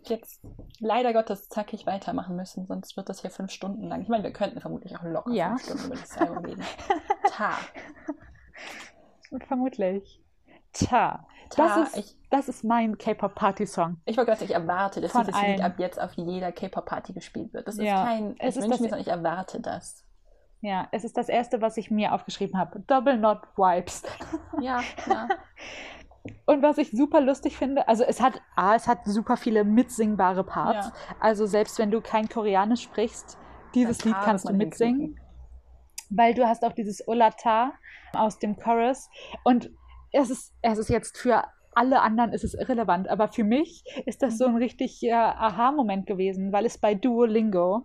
jetzt leider Gottes zackig weitermachen müssen, sonst wird das hier fünf Stunden lang. Ich meine, wir könnten vermutlich auch locker ja. fünf Stunden über das Album reden. [laughs] Ta. Vermutlich. Ta. Ta. Das, ist, ich, das ist mein K-Pop-Party-Song. Ich wollte gerade sagen, ich erwarte, dass Von dieses Lied ab jetzt auf jeder K-Pop-Party gespielt wird. Das ja. ist kein, ich wünsche mir, sondern ich erwarte das. Ja, es ist das erste, was ich mir aufgeschrieben habe. Double Not Wipes. [laughs] Ja, ja. Und was ich super lustig finde, also es hat, A, es hat super viele mitsingbare Parts. Ja. Also selbst wenn du kein Koreanisch sprichst, dieses Lied kannst du mitsingen. Weil du hast auch dieses Olata aus dem Chorus. Und es ist, es ist jetzt für alle anderen ist es irrelevant, aber für mich ist das so ein richtig äh, Aha-Moment gewesen, weil es bei Duolingo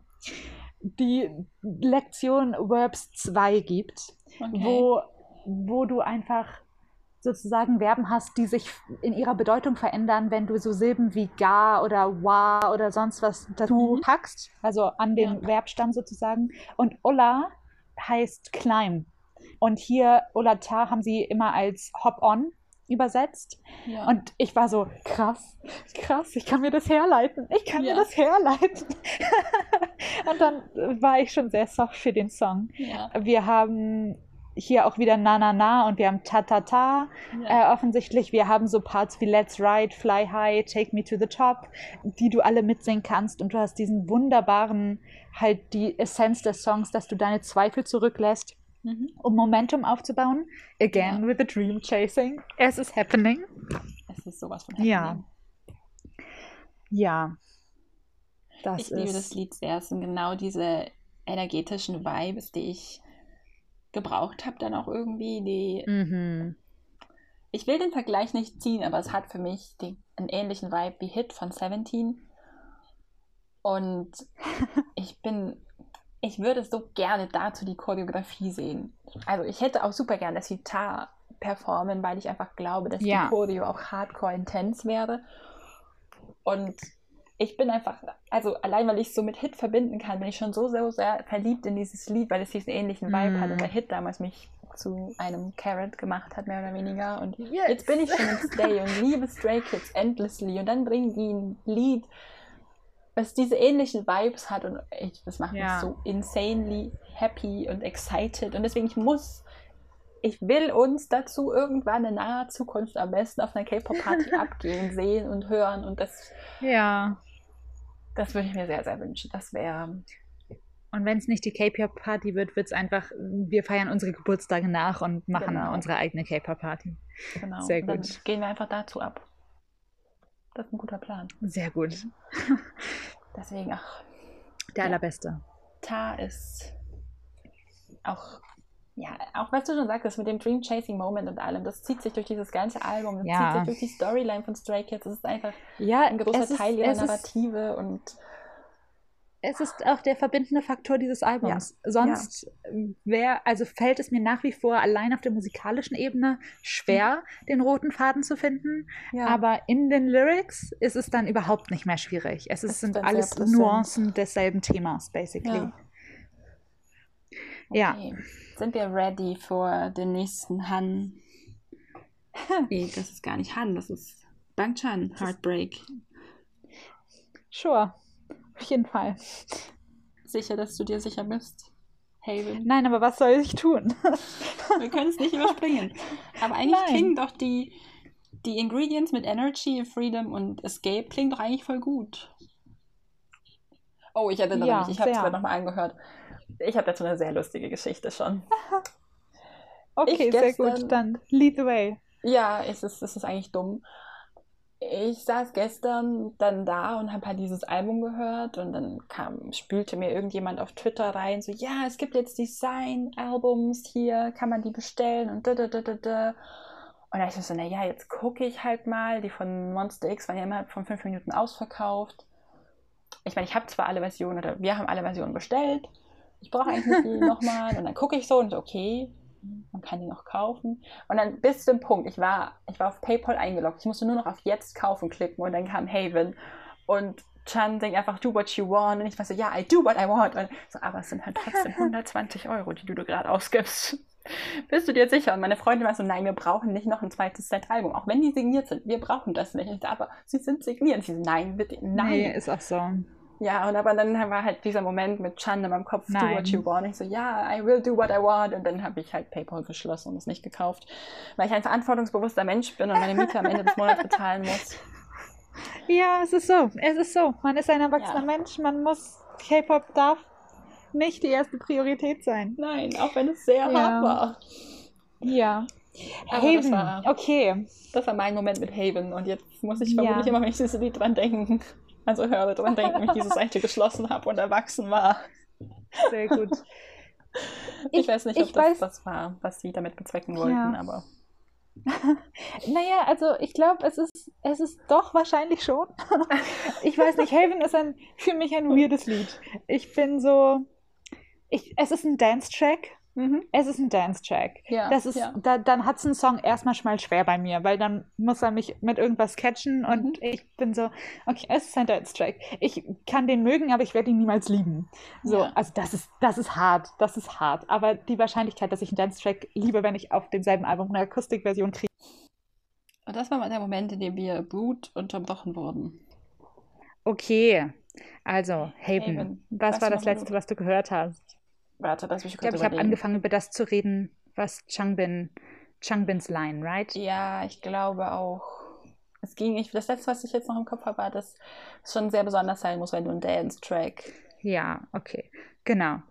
die Lektion Verbs 2 gibt, okay. wo, wo du einfach sozusagen Verben hast, die sich in ihrer Bedeutung verändern, wenn du so Silben wie gar oder wa oder sonst was dazu mhm. packst, also an den ja. Verbstamm sozusagen. Und Ola heißt climb. Und hier Olata haben sie immer als hop on übersetzt. Ja. Und ich war so, krass, krass, ich kann mir das herleiten. Ich kann ja. mir das herleiten. [laughs] und dann war ich schon sehr soft für den Song. Ja. Wir haben hier auch wieder Na Na Na und wir haben Ta Ta Ta äh, offensichtlich. Wir haben so Parts wie Let's Ride, Fly High, Take Me to the Top, die du alle mitsingen kannst. Und du hast diesen wunderbaren, halt die Essenz des Songs, dass du deine Zweifel zurücklässt mhm. um Momentum aufzubauen. Again ja. with the dream chasing. Es ist happening. Es ist sowas von happening. Ja. Ja. Das ich liebe das Lied sehr. Es sind genau diese energetischen Vibes, die ich gebraucht habe, dann auch irgendwie. Die mhm. Ich will den Vergleich nicht ziehen, aber es hat für mich die, einen ähnlichen Vibe wie Hit von Seventeen. Und [laughs] ich bin ich würde so gerne dazu die Choreografie sehen. Also ich hätte auch super gerne das Gitar performen, weil ich einfach glaube, dass ja. die Choreo auch hardcore intens wäre. Und ich bin einfach, also allein weil ich es so mit Hit verbinden kann, bin ich schon so, so sehr verliebt in dieses Lied, weil es diesen ähnlichen Vibe mm. hat und der Hit damals mich zu einem Carrot gemacht hat, mehr oder weniger. Und yes. jetzt bin ich schon im Stay und liebe Stray Kids endlessly. Und dann bringen die ein Lied, was diese ähnlichen Vibes hat und ich, das macht ja. mich so insanely happy und excited und deswegen ich muss ich will uns dazu irgendwann in naher Zukunft am besten auf einer K-Pop-Party [laughs] abgehen, sehen und hören und das ja das würde ich mir sehr sehr wünschen das wäre und wenn es nicht die K-Pop-Party wird, wird es einfach, wir feiern unsere Geburtstage nach und machen genau. unsere eigene K-Pop-Party. Genau. Sehr gut. Dann gehen wir einfach dazu ab. Das ist ein guter Plan. Sehr gut. [laughs] Deswegen, ach. Der ja. allerbeste. Ta ist auch, ja, auch was du schon sagtest, mit dem Dream Chasing Moment und allem, das zieht sich durch dieses ganze Album, das ja. zieht sich durch die Storyline von Stray Kids. Das ist einfach ja, ein großer Teil ihrer Narrative und es ist auch der verbindende Faktor dieses Albums. Ja. Sonst ja. Wär, also fällt es mir nach wie vor allein auf der musikalischen Ebene schwer, mhm. den roten Faden zu finden. Ja. Aber in den Lyrics ist es dann überhaupt nicht mehr schwierig. Es ist, sind alles Nuancen desselben Themas, basically. Ja. Okay. Sind wir ready für den nächsten Han? [laughs] nee, das ist gar nicht Han, das ist Bang Chan, Heartbreak. Sure, auf jeden Fall. Sicher, dass du dir sicher bist? Haven. Nein, aber was soll ich tun? Wir können es nicht überspringen. Aber eigentlich Nein. klingen doch die, die Ingredients mit Energy, Freedom und Escape klingen doch eigentlich voll gut. Oh, ich erinnere ja, mich, ich habe es gerade nochmal angehört. Ich habe dazu eine sehr lustige Geschichte schon. [laughs] okay, ich sehr gut, dann lead the way. Ja, es ist, es ist eigentlich dumm. Ich saß gestern dann da und habe halt dieses Album gehört und dann kam, spülte mir irgendjemand auf Twitter rein, so, ja, es gibt jetzt Design-Albums hier, kann man die bestellen und da, da, da, da, da. Und da ich so, naja, jetzt gucke ich halt mal, die von Monster X waren ja immer von fünf Minuten ausverkauft. Ich meine, ich habe zwar alle Versionen oder wir haben alle Versionen bestellt, ich brauche eigentlich nicht die [laughs] nochmal. Und dann gucke ich so und so, okay, man kann die noch kaufen. Und dann bis zum Punkt, ich war, ich war auf PayPal eingeloggt, ich musste nur noch auf Jetzt kaufen klicken und dann kam Haven und Chan denkt einfach, do what you want. Und ich war so, ja, I do what I want. Und so, aber es sind halt trotzdem [laughs] 120 Euro, die du gerade ausgibst. [laughs] Bist du dir sicher? Und meine Freundin war so, nein, wir brauchen nicht noch ein zweites Set-Album. Auch wenn die signiert sind, wir brauchen das nicht. Aber sie sind signiert. Und sie so, nein, bitte, nein. Nee, ist auch so. Ja, und aber dann war halt dieser Moment mit Chan in meinem Kopf, Nein. do what you want. Ich so, ja, I will do what I want. Und dann habe ich halt PayPal geschlossen und es nicht gekauft, weil ich ein verantwortungsbewusster Mensch bin und meine Miete am Ende des Monats bezahlen muss. [laughs] Ja, es ist so. Es ist so. Man ist ein erwachsener ja. Mensch. Man muss, K-Pop darf nicht die erste Priorität sein. Nein, auch wenn es sehr ja. hart war. Ja. Aber Haven, das war, okay. Das war mein Moment mit Haven und jetzt muss ich vermutlich ja. immer, wenn ich dieses Lied dran denken, also höre dran denken, wie ich diese Seite geschlossen habe und erwachsen war. Sehr gut. Ich, [laughs] ich weiß nicht, ob das weiß, das war, was sie damit bezwecken wollten, ja. aber. [laughs] naja, also ich glaube, es ist, es ist doch wahrscheinlich schon. [laughs] ich weiß nicht, Haven ist ein, für mich ein weirdes Lied. Ich bin so. Ich, es ist ein Dance-Track Mhm. Es ist ein Dance-Track. Ja, das ist, ja. da, dann hat es einen Song erstmal schon mal schwer bei mir, weil dann muss er mich mit irgendwas catchen und mhm. ich bin so, okay, es ist ein Dance-Track. Ich kann den mögen, aber ich werde ihn niemals lieben. So, ja. also das ist, das ist hart, das ist hart. Aber die Wahrscheinlichkeit, dass ich einen Dance-Track liebe, wenn ich auf demselben Album eine Akustikversion kriege. Und das war mal der Moment, in dem wir Blut unterbrochen wurden. Okay, also Haven, Haven. was, was war das Letzte, was du gehört hast? Warte, lass mich kurz Ich glaube, ich habe angefangen, über das zu reden, was Changbin, Changbins Line, right? Ja, ich glaube auch. Es ging, ich, das letzte, was ich jetzt noch im Kopf habe, war, dass es schon sehr besonders sein muss, wenn du einen Dance-Track. Ja, okay. Genau.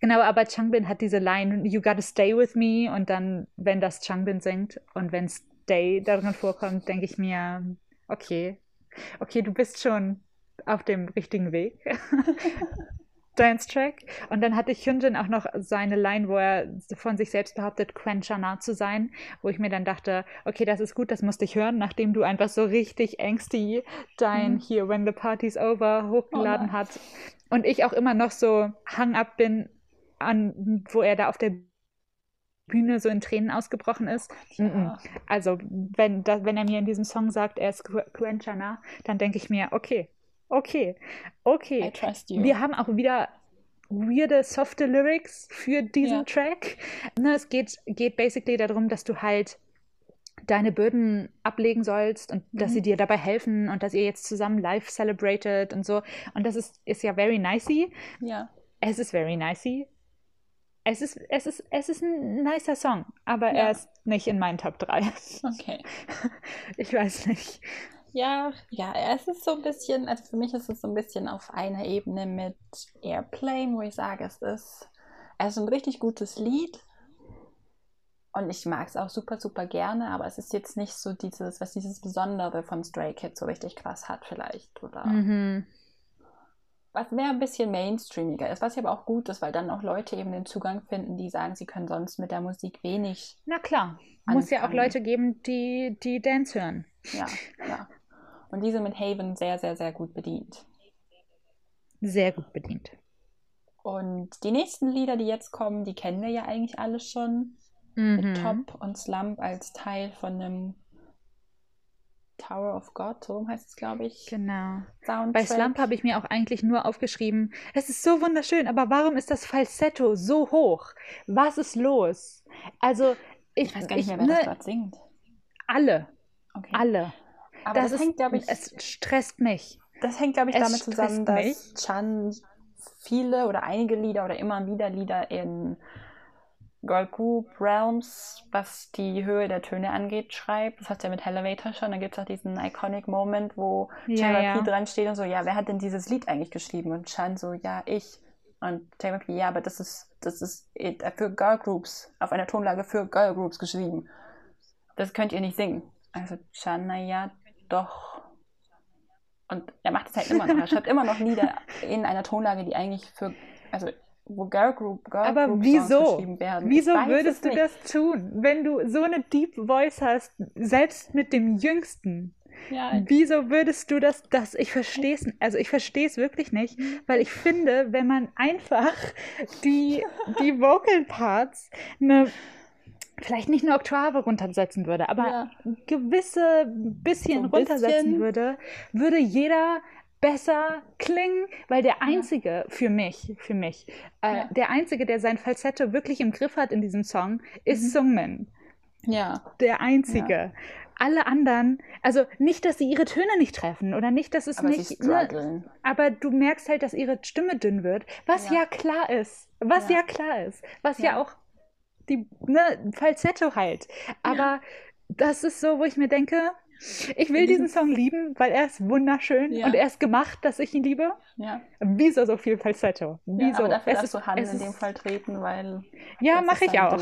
Genau, aber Changbin hat diese Line, you gotta stay with me, und dann, wenn das Changbin singt und wenn Stay darin vorkommt, denke ich mir, okay, okay, du bist schon auf dem richtigen Weg. [laughs] [laughs] Dance-Track. Und dann hatte Hyunjin auch noch seine Line, wo er von sich selbst behauptet, Quenchana zu sein, wo ich mir dann dachte, okay, das ist gut, das musste ich hören, nachdem du einfach so richtig angsty dein mhm. hier When the Party's Over hochgeladen oh hat. Und ich auch immer noch so hang up bin an, wo er da auf der Bühne so in Tränen ausgebrochen ist. Ja. Also, wenn, da, wenn er mir in diesem Song sagt, er ist Quenchana, dann denke ich mir, okay, Okay, okay. I trust you. Wir haben auch wieder weirde, softe Lyrics für diesen ja. Track. Ne, es geht, geht basically darum, dass du halt deine Bürden ablegen sollst und mhm. dass sie dir dabei helfen und dass ihr jetzt zusammen live celebrated und so. Und das ist, ist ja very nicey. Ja. Es ist very nicey. Es ist, es ist, es ist ein nicer Song, aber ja. er ist nicht in meinen Top 3. Okay. [laughs] Ich weiß nicht. Ja, ja, es ist so ein bisschen, also für mich ist es so ein bisschen auf einer Ebene mit Airplane, wo ich sage, es ist, es ist ein richtig gutes Lied. Und ich mag es auch super, super gerne, aber es ist jetzt nicht so dieses, was dieses Besondere von Stray Kids so richtig krass hat, vielleicht. Oder mhm. was mehr ein bisschen mainstreamiger ist, was ja aber auch gut ist, weil dann auch Leute eben den Zugang finden, die sagen, sie können sonst mit der Musik wenig. Na klar. Anfangen. Muss ja auch Leute geben, die, die Dance hören. Ja, ja. Und diese mit Haven sehr, sehr, sehr gut bedient. Sehr gut bedient. Und die nächsten Lieder, die jetzt kommen, die kennen wir ja eigentlich alle schon. Mhm. Mit Top und Slump als Teil von einem Tower of God, so heißt es, glaube ich. Genau. Soundtrack. Bei Slump habe ich mir auch eigentlich nur aufgeschrieben, es ist so wunderschön, aber warum ist das Falsetto so hoch? Was ist los? Also, Ich, ich weiß gar nicht mehr, wer ne, das dort singt. Alle. Okay. Alle. Aber das, das hängt, glaube ich. Es stresst mich. Das hängt, glaube ich, es damit zusammen, dass mich. Chan viele oder einige Lieder oder immer wieder Lieder in Girl Group Realms, was die Höhe der Töne angeht, schreibt. Das hat ja mit Elevator schon. Da gibt es auch diesen iconic Moment, wo ja, JYP ja. dran steht und so, ja, wer hat denn dieses Lied eigentlich geschrieben? Und Chan so, ja, ich. Und JYP, ja, aber das ist, das ist für Girl Groups, auf einer Tonlage für Girl Groups geschrieben. Das könnt ihr nicht singen. Also Chan, naja, doch. Und er macht es halt immer noch. Er schreibt immer noch Lieder in einer Tonlage, die eigentlich für, also wo Girl Group, Girl Aber Group wieso? geschrieben werden. Wieso würdest du nicht. das tun, wenn du so eine Deep Voice hast, selbst mit dem Jüngsten? Ja. Wieso würdest du das, das ich verstehe es, also ich verstehe es wirklich nicht, weil ich finde, wenn man einfach die, die Vocal Parts eine vielleicht nicht eine Oktave runtersetzen würde, aber ja. gewisse bisschen so runtersetzen bisschen. würde, würde jeder besser klingen, weil der einzige ja. für mich, für mich, äh, ja. der einzige, der sein Falsetto wirklich im Griff hat in diesem Song, ist mhm. Sungmin. Ja. Der einzige. Alle anderen, also nicht, dass sie ihre Töne nicht treffen oder nicht, dass es aber nicht. Ne, aber du merkst halt, dass ihre Stimme dünn wird, was ja, klar ist. Was ja. klar ist. Was ja, auch die ne, Falsetto halt. Aber das ist so, wo ich mir denke, ich will diesen Song lieben, weil er ist wunderschön ja. und er ist gemacht, dass ich ihn liebe. Ja. Wieso so viel Falsetto? Wieso? Ja, dafür es darfst du Hand in dem Fall treten, weil. Ja, mache ich auch.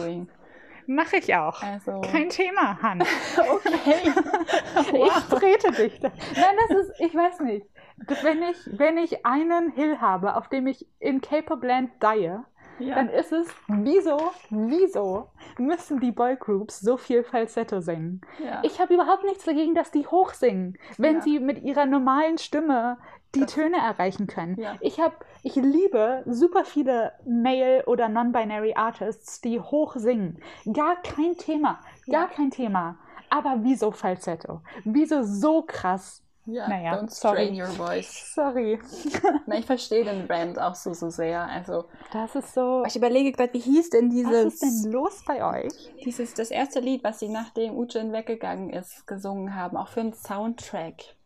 Mache ich auch. Also... Kein Thema, Han. [laughs] okay. [laughs] wow. Ich trete dich. Da. Nein, das ist, ich weiß nicht. Wenn ich, wenn ich einen Hill habe, auf dem ich in Capable Land die, ja. dann ist es, wieso, wieso müssen die Boygroups so viel Falsetto singen? Ja. Ich habe überhaupt nichts dagegen, dass die hoch singen, wenn ja. sie mit ihrer normalen Stimme die das Töne erreichen können. Ich habe, ich liebe super viele Male- oder Non-Binary Artists, die hoch singen. Gar kein Thema, gar kein Thema. Aber wieso Falsetto? Wieso so krass? Ja, naja, don't strain sorry. your voice. [laughs] Sorry. Na, ich verstehe den Brand auch so, so sehr. Also, das ist so. Ich überlege gerade, wie hieß denn dieses. Was ist denn los bei euch? Dieses, das erste Lied, was sie nachdem Ujin weggegangen ist, gesungen haben, auch für einen Soundtrack.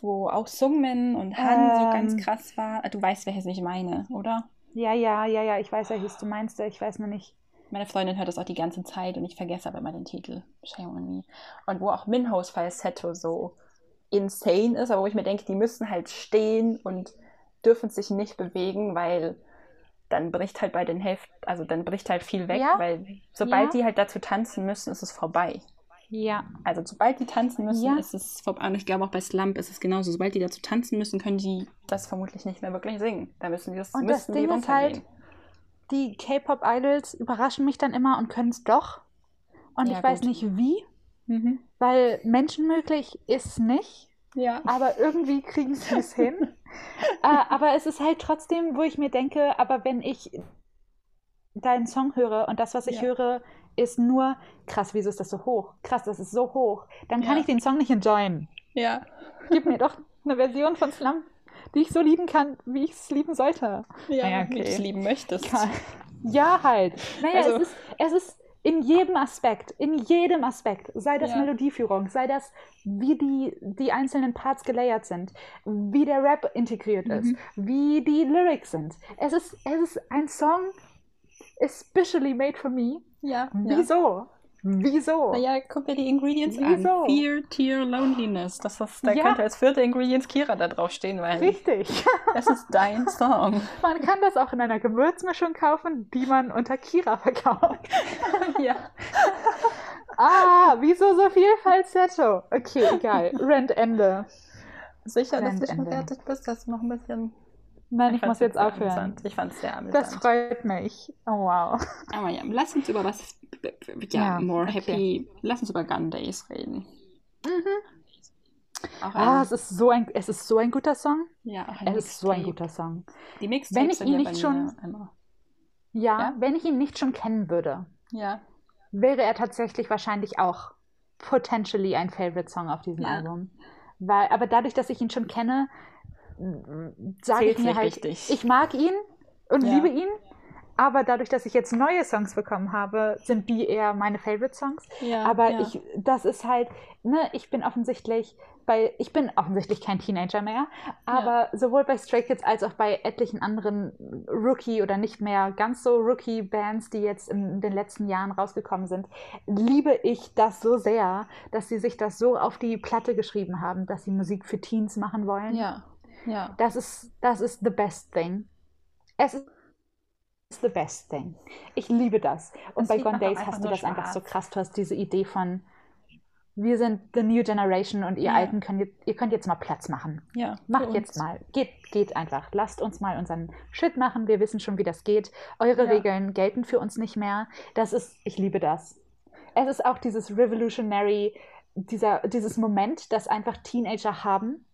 Wo auch Sungmin und Han ähm, so ganz krass war. Du weißt, welches ich meine, oder? Ja, ja, ja, ja, ich weiß, welches du meinst. Ich weiß nur nicht. Meine Freundin hört das auch die ganze Zeit und ich vergesse aber immer den Titel. Shame on me. Und wo auch Minhos Falsetto so insane ist, aber wo ich mir denke, die müssen halt stehen und dürfen sich nicht bewegen, weil dann bricht halt bei den Hälften, also dann bricht halt viel weg, ja. weil sobald ja. die halt dazu tanzen müssen, ist es vorbei. Ja. Also sobald die tanzen müssen, ja. ist es vorbei. Und ich glaube auch bei Slump ist es genauso. Sobald die dazu tanzen müssen, können die das vermutlich nicht mehr wirklich singen. Da müssen die das, und müssen das Ding die ist halt, die K-Pop-Idols überraschen mich dann immer und können es doch. Und ja, ich weiß nicht wie, mhm. weil menschenmöglich ist nicht. Ja. Aber irgendwie kriegen sie es [laughs] hin. äh, aber es ist halt trotzdem, wo ich mir denke, aber wenn ich deinen Song höre und das, was ich ja. höre, ist nur krass, wieso ist das so hoch? Krass, das ist so hoch. Dann kann ja. ich den Song nicht enjoyen. Ja. Gib mir doch eine Version von Slump die ich so lieben kann, wie ich es lieben sollte. Ja, naja, okay. wie du es lieben möchtest. Ja, halt. Naja, also, es, ist, es ist in jedem Aspekt, in jedem Aspekt, sei das ja. Melodieführung, sei das, wie die, die einzelnen Parts gelayert sind, wie der Rap integriert mhm. ist, wie die Lyrics sind. Es ist, es ist ein Song especially made for me. Ja. Wieso? Ja. Wieso? Naja, guck dir die Ingredients Wieso? an. Fear, Tear, Loneliness. Das ist, da ja. könnte als vierte Ingredients Kira da drauf stehen, weil. Richtig. [laughs] Das ist dein Song. Man kann das auch in einer Gewürzmischung kaufen, die man unter Kira verkauft. [laughs] ja. ah, wieso so viel Falsetto? Okay, egal. Rent Ende. Sicher, Rent dass du schon fertig bist, dass du noch ein bisschen Nein, ich, ich muss jetzt aufhören. Ich fand es sehr amüsant. Das freut mich. Oh, wow. Aber ja, lass uns über was, ja, ja more okay. happy, lass uns über Gun Days reden. Mhm. Auch ah, es ist, so ein, es ist so ein guter Song. Ja, auch ein Es ist so ein guter Song. Die Mixtapes wenn ich ihn nicht schon, ja, ja, wenn ich ihn nicht schon kennen würde, ja. wäre er tatsächlich wahrscheinlich auch potentially ein Favorite Song auf diesem ja. Album. Weil, aber dadurch, dass ich ihn schon kenne, sage ich mir halt, richtig. ich mag ihn und ja. liebe ihn, Aber dadurch, dass ich jetzt neue Songs bekommen habe, sind die eher meine Favorite Songs. Ja, Aber ja. ich, das ist halt, ne, ich bin offensichtlich bei, ich bin offensichtlich kein Teenager mehr, aber ja. sowohl bei Stray Kids als auch bei etlichen anderen Rookie oder nicht mehr ganz so Rookie-Bands, die jetzt in den letzten Jahren rausgekommen sind, liebe ich das so sehr, dass sie sich das so auf die Platte geschrieben haben, dass sie Musik für Teens machen wollen. Ja. Ja. Das ist, das ist the best thing. Es ist the best thing. Ich liebe das. Und das bei Gone Days hast du das Spaß. einfach so krass. Du hast diese Idee von, wir sind the new generation und ihr ja. Alten könnt, ihr könnt jetzt mal Platz machen. Ja. Macht jetzt mal. Geht, geht einfach. Lasst uns mal unseren Shit machen. Wir wissen schon, wie das geht. Eure ja. Regeln gelten für uns nicht mehr. Das ist, ich liebe das. Es ist auch dieses revolutionary, dieser, dieses Moment, das einfach Teenager haben.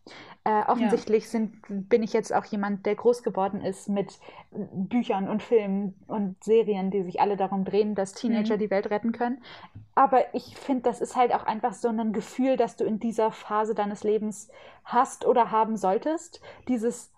Äh, offensichtlich ja. sind, bin ich jetzt auch jemand, der groß geworden ist mit Büchern und Filmen und Serien, die sich alle darum drehen, dass Teenager mhm. die Welt retten können. Aber ich finde, das ist halt auch einfach so ein Gefühl, das du in dieser Phase deines Lebens hast oder haben solltest. Dieses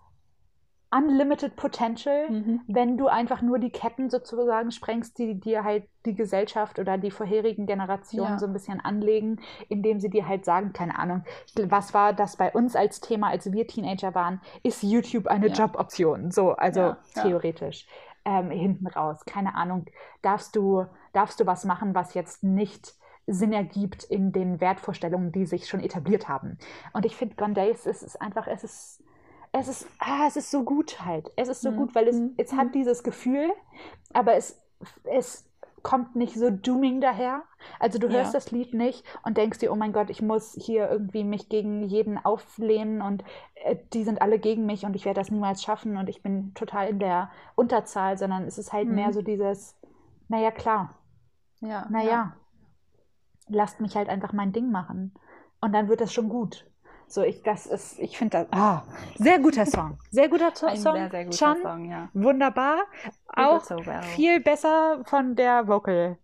unlimited potential, mhm. wenn du einfach nur die Ketten sozusagen sprengst, die dir halt die Gesellschaft oder die vorherigen Generationen ja. so ein bisschen anlegen, indem sie dir halt sagen, keine Ahnung, was war das bei uns als Thema, als wir Teenager waren, ist YouTube eine ja. Joboption? So, also ja, theoretisch. Ähm, hinten raus, keine Ahnung, darfst du, darfst du was machen, was jetzt nicht Sinn ergibt in den Wertvorstellungen, die sich schon etabliert haben. Und ich finde, Gone Days, es ist einfach, es ist es ist, ah, es ist so gut halt. Es ist so mhm. gut, weil es, mhm. es hat mhm. dieses Gefühl, aber es, es kommt nicht so dooming daher. Also du hörst ja. das Lied nicht und denkst dir, oh mein Gott, ich muss hier irgendwie mich gegen jeden auflehnen und äh, die sind alle gegen mich und ich werde das niemals schaffen und ich bin total in der Unterzahl, sondern es ist halt mhm. mehr so dieses, naja, klar. Ja. Naja, ja. lasst mich halt einfach mein Ding machen. Und dann wird das schon gut. So, ich, das ist, ich finde das, ah, sehr guter Song. Sehr guter [laughs] Song. Sehr, sehr guter Chan, Song, ja. Wunderbar. Auch so well. viel besser von der Vocal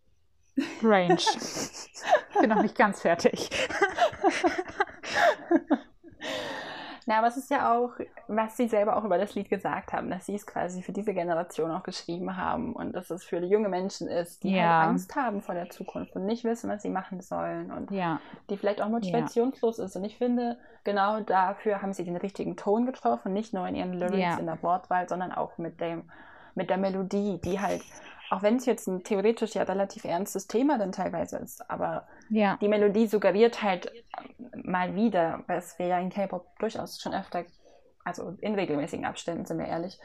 Range. [laughs] ich bin noch nicht ganz fertig. [laughs] Na, aber es ist ja auch, was sie selber auch über das Lied gesagt haben, dass sie es quasi für diese Generation auch geschrieben haben und dass es für junge Menschen ist, die ja. halt Angst haben vor der Zukunft und nicht wissen, was sie machen sollen und ja. die vielleicht auch motivationslos ist. Und ich finde, genau dafür haben sie den richtigen Ton getroffen, nicht nur in ihren Lyrics, in der Wortwahl, sondern auch mit dem, mit der Melodie, die halt auch wenn es jetzt ein theoretisch ja relativ ernstes Thema dann teilweise ist, aber ja. die Melodie suggeriert halt mal wieder, was wir ja in K-Pop durchaus schon öfter, also in regelmäßigen Abständen, sind wir ehrlich,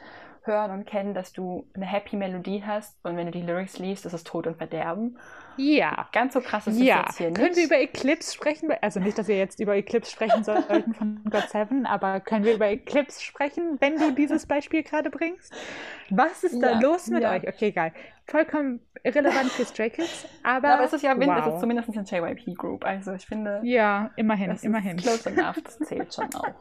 hören und kennen, dass du eine happy Melodie hast und wenn du die Lyrics liest, ist es Tod und Verderben. Ja. Ganz so krass ist ja. jetzt hier nicht. Können wir über Eclipse sprechen? Also nicht, dass wir jetzt über Eclipse sprechen sollten [laughs] von God Seven, aber können wir über Eclipse sprechen, wenn du dieses Beispiel gerade bringst? Was ist da ja. los mit ja. euch? Okay, geil. Vollkommen irrelevant für Stray Kids, aber. Ja, aber es ist ja wow. es ist zumindest ein JYP Group. Also ich finde. Ja, immerhin, immerhin. close enough, das zählt schon auch.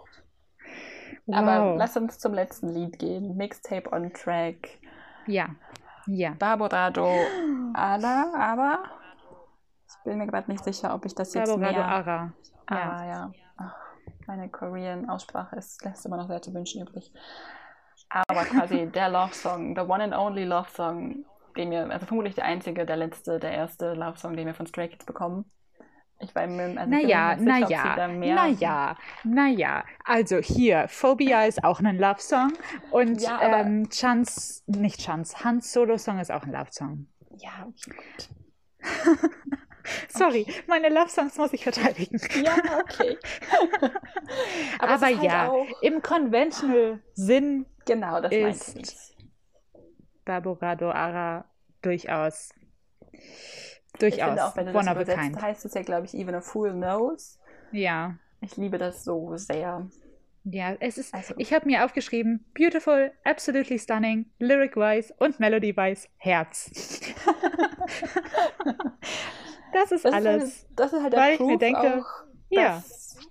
Wow. Aber lass uns zum letzten Lied gehen. Mixtape on Track. Ja. Ja. Barborado Ala, aber ich bin mir gerade nicht sicher, ob ich das jetzt Barborado mehr... Ara. Ja. Ah, ja. Ach, meine Korean-Aussprache lässt immer noch sehr zu wünschen übrig. Aber quasi [laughs] der Love Song, the one and only Love Song, den wir, also vermutlich der einzige, der letzte, der erste Love Song, den wir von Stray Kids bekommen. Ich war mir, also naja, naja, naja, naja. Also hier, Phobia ist auch ein Love-Song und ja, ähm, Chance, nicht Chance, Hans Solo-Song ist auch ein Love-Song. Ja, okay, gut. [laughs] Sorry, okay. meine Love-Songs muss ich verteidigen. Ja, okay. [laughs] Aber, Aber halt ja, im Conventional-Sinn genau, das ist Barborado Ara durchaus Durchaus. Ich finde auch, wenn du das übersetzt, heißt es ja, glaube ich, even a fool knows. Ja. Ich liebe das so sehr. Ja, es ist, also. ich habe mir aufgeschrieben, beautiful, absolutely stunning, lyric-wise und melody-wise, Herz. [laughs] das ist das alles. Ist das ist halt der weil Proof ich mir denke, auch, ja.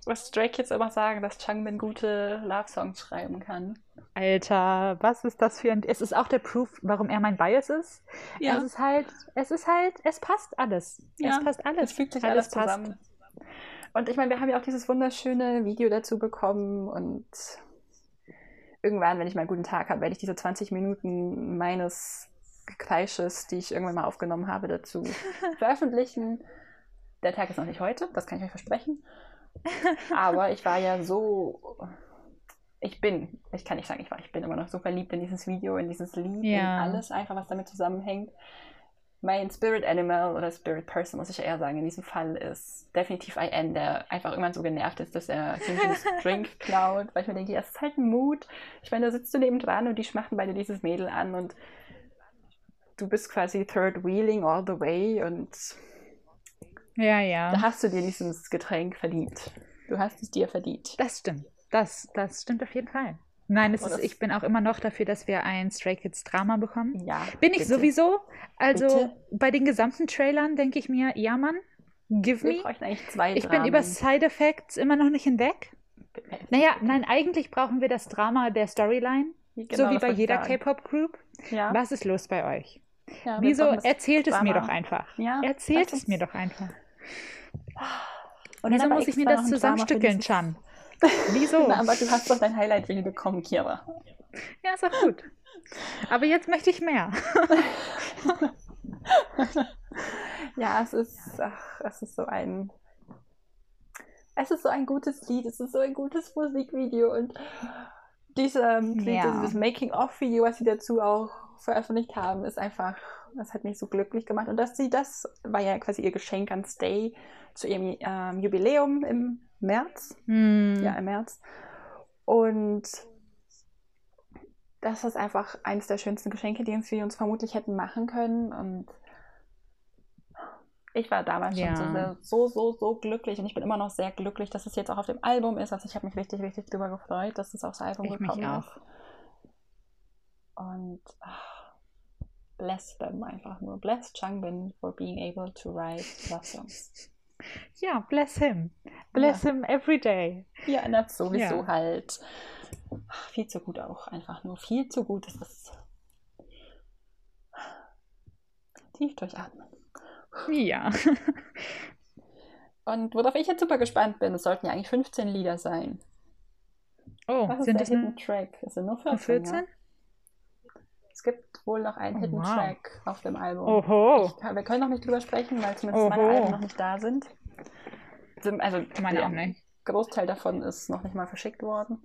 was Stray Kids immer sagen, dass Changbin gute Love-Songs schreiben kann. Alter, was ist das für ein. Es ist auch der Proof, warum er mein Bias ist. Ja. Es ist halt, es ist halt, es passt alles. Ja, es passt alles. Es fügt sich alles, alles zusammen. Und ich meine, wir haben ja auch dieses wunderschöne Video dazu bekommen und irgendwann, wenn ich mal einen guten Tag habe, werde ich diese 20 Minuten meines Gekreisches, die ich irgendwann mal aufgenommen habe, dazu [laughs] veröffentlichen. Der Tag ist noch nicht heute, das kann ich euch versprechen. [laughs] Aber ich war ja so. Ich bin, ich kann nicht sagen, ich war, ich bin immer noch so verliebt in dieses Video, in dieses Lied, ja. in alles einfach, was damit zusammenhängt. Mein Spirit Animal oder Spirit Person, muss ich eher sagen, in diesem Fall ist definitiv IN, der einfach irgendwann so genervt ist, dass er dieses [laughs] Drink klaut, weil ich mir denke, ja, es ist halt ein Mut. Ich meine, da sitzt du neben dran und die schmachten beide dieses Mädel an und du bist quasi third wheeling all the way und ja, ja. Da hast du dir dieses Getränk verdient. Du hast es dir verdient. Das stimmt. Das, das stimmt auf jeden Fall. Nein, ist, ich bin auch immer noch dafür, dass wir ein Stray Kids Drama bekommen. Ja. Bin ich sowieso. Also bitte? bei den gesamten Trailern denke ich mir, ja Mann, give wir me. Eigentlich zwei ich bin über Side Effects immer noch nicht hinweg. Naja, nein, eigentlich brauchen wir das Drama der Storyline. Genau, so wie bei jeder K-Pop-Group. Ja. Was ist los bei euch? Ja, Wieso erzählt es mir doch einfach? Ja, erzählt es mir doch einfach. Und Wieso muss ich mir das zusammenstückeln, Chan? Wieso? [laughs] Na, aber du hast doch dein Highlight-Reel bekommen, Kira. Ja, ist auch gut. Aber jetzt möchte ich mehr. [laughs] ja, es ist, ach, es ist so ein, es ist so ein gutes Lied, es ist so ein gutes Musikvideo und diese, ja. dieses Making-of-Video, was sie dazu auch veröffentlicht haben, ist einfach, das hat mich so glücklich gemacht. Und dass sie das, war ja quasi ihr Geschenk an Stay zu ihrem ähm, Jubiläum im März. Mm. Ja, im März. Und das ist einfach eines der schönsten Geschenke, die wir uns vermutlich hätten machen können. Und ich war damals ja. schon so, so, so glücklich und ich bin immer noch sehr glücklich, dass es jetzt auch auf dem Album ist. Also ich habe mich richtig, richtig darüber gefreut, dass es aufs Album ich gekommen mich auch. ist. Und ach, bless them einfach nur. Bless Changbin for being able to write love songs. Ja, bless him. Bless ja. him every day. Ja, das sowieso ja. halt. Ach, viel zu gut auch. Einfach nur viel zu gut. Das ist tief durchatmen. Ja. Und worauf ich jetzt super gespannt bin, es sollten ja eigentlich 15 Lieder sein. Oh, Was sind ist der Hidden Track? Es sind nur 14. 14? Ja? Es gibt wohl noch einen oh, Hidden wow. Track auf dem Album. Oho. Ich, wir können noch nicht drüber sprechen, weil zumindest Oho. meine Alben noch nicht da sind. Also meine auch nicht. Großteil davon ist noch nicht mal verschickt worden.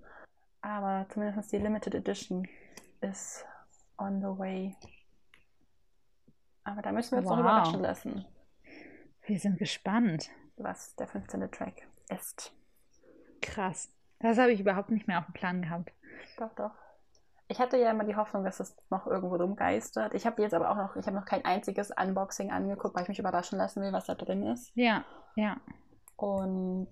Aber zumindest die Limited Edition ist on the way. Aber da müssen wir uns wow. noch überraschen lassen. Wir sind gespannt. Was der 15. Track ist. Krass. Das habe ich überhaupt nicht mehr auf dem Plan gehabt. Doch, doch. Ich hatte ja immer die Hoffnung, dass es noch irgendwo rumgeistert. Ich habe jetzt aber auch noch, ich habe noch kein einziges Unboxing angeguckt, weil ich mich überraschen lassen will, was da drin ist. Ja, ja. Und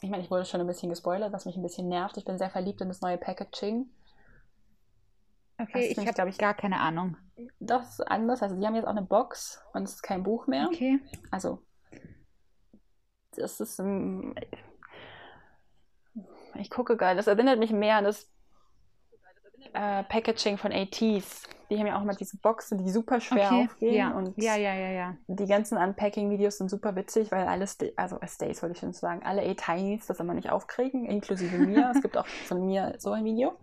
ich meine, ich wurde schon ein bisschen gespoilert, was mich ein bisschen nervt. Ich bin sehr verliebt in das neue Packaging. Okay, ich habe, glaube ich, gar keine Ahnung. Das ist anders. Also, sie haben jetzt auch eine Box und es ist kein Buch mehr. Okay. Also, das ist ein. Ich gucke gerade, das erinnert mich mehr an das äh, Packaging von ATs. Die haben ja auch immer diese Boxen, die super schwer okay. aufgehen. Ja. Und ja, ja, ja, ja. Die ganzen Unpacking-Videos sind super witzig, weil alle, St also Stays wollte ich schon sagen, alle A-Tinies das immer nicht aufkriegen, inklusive mir. es gibt auch von mir so ein Video.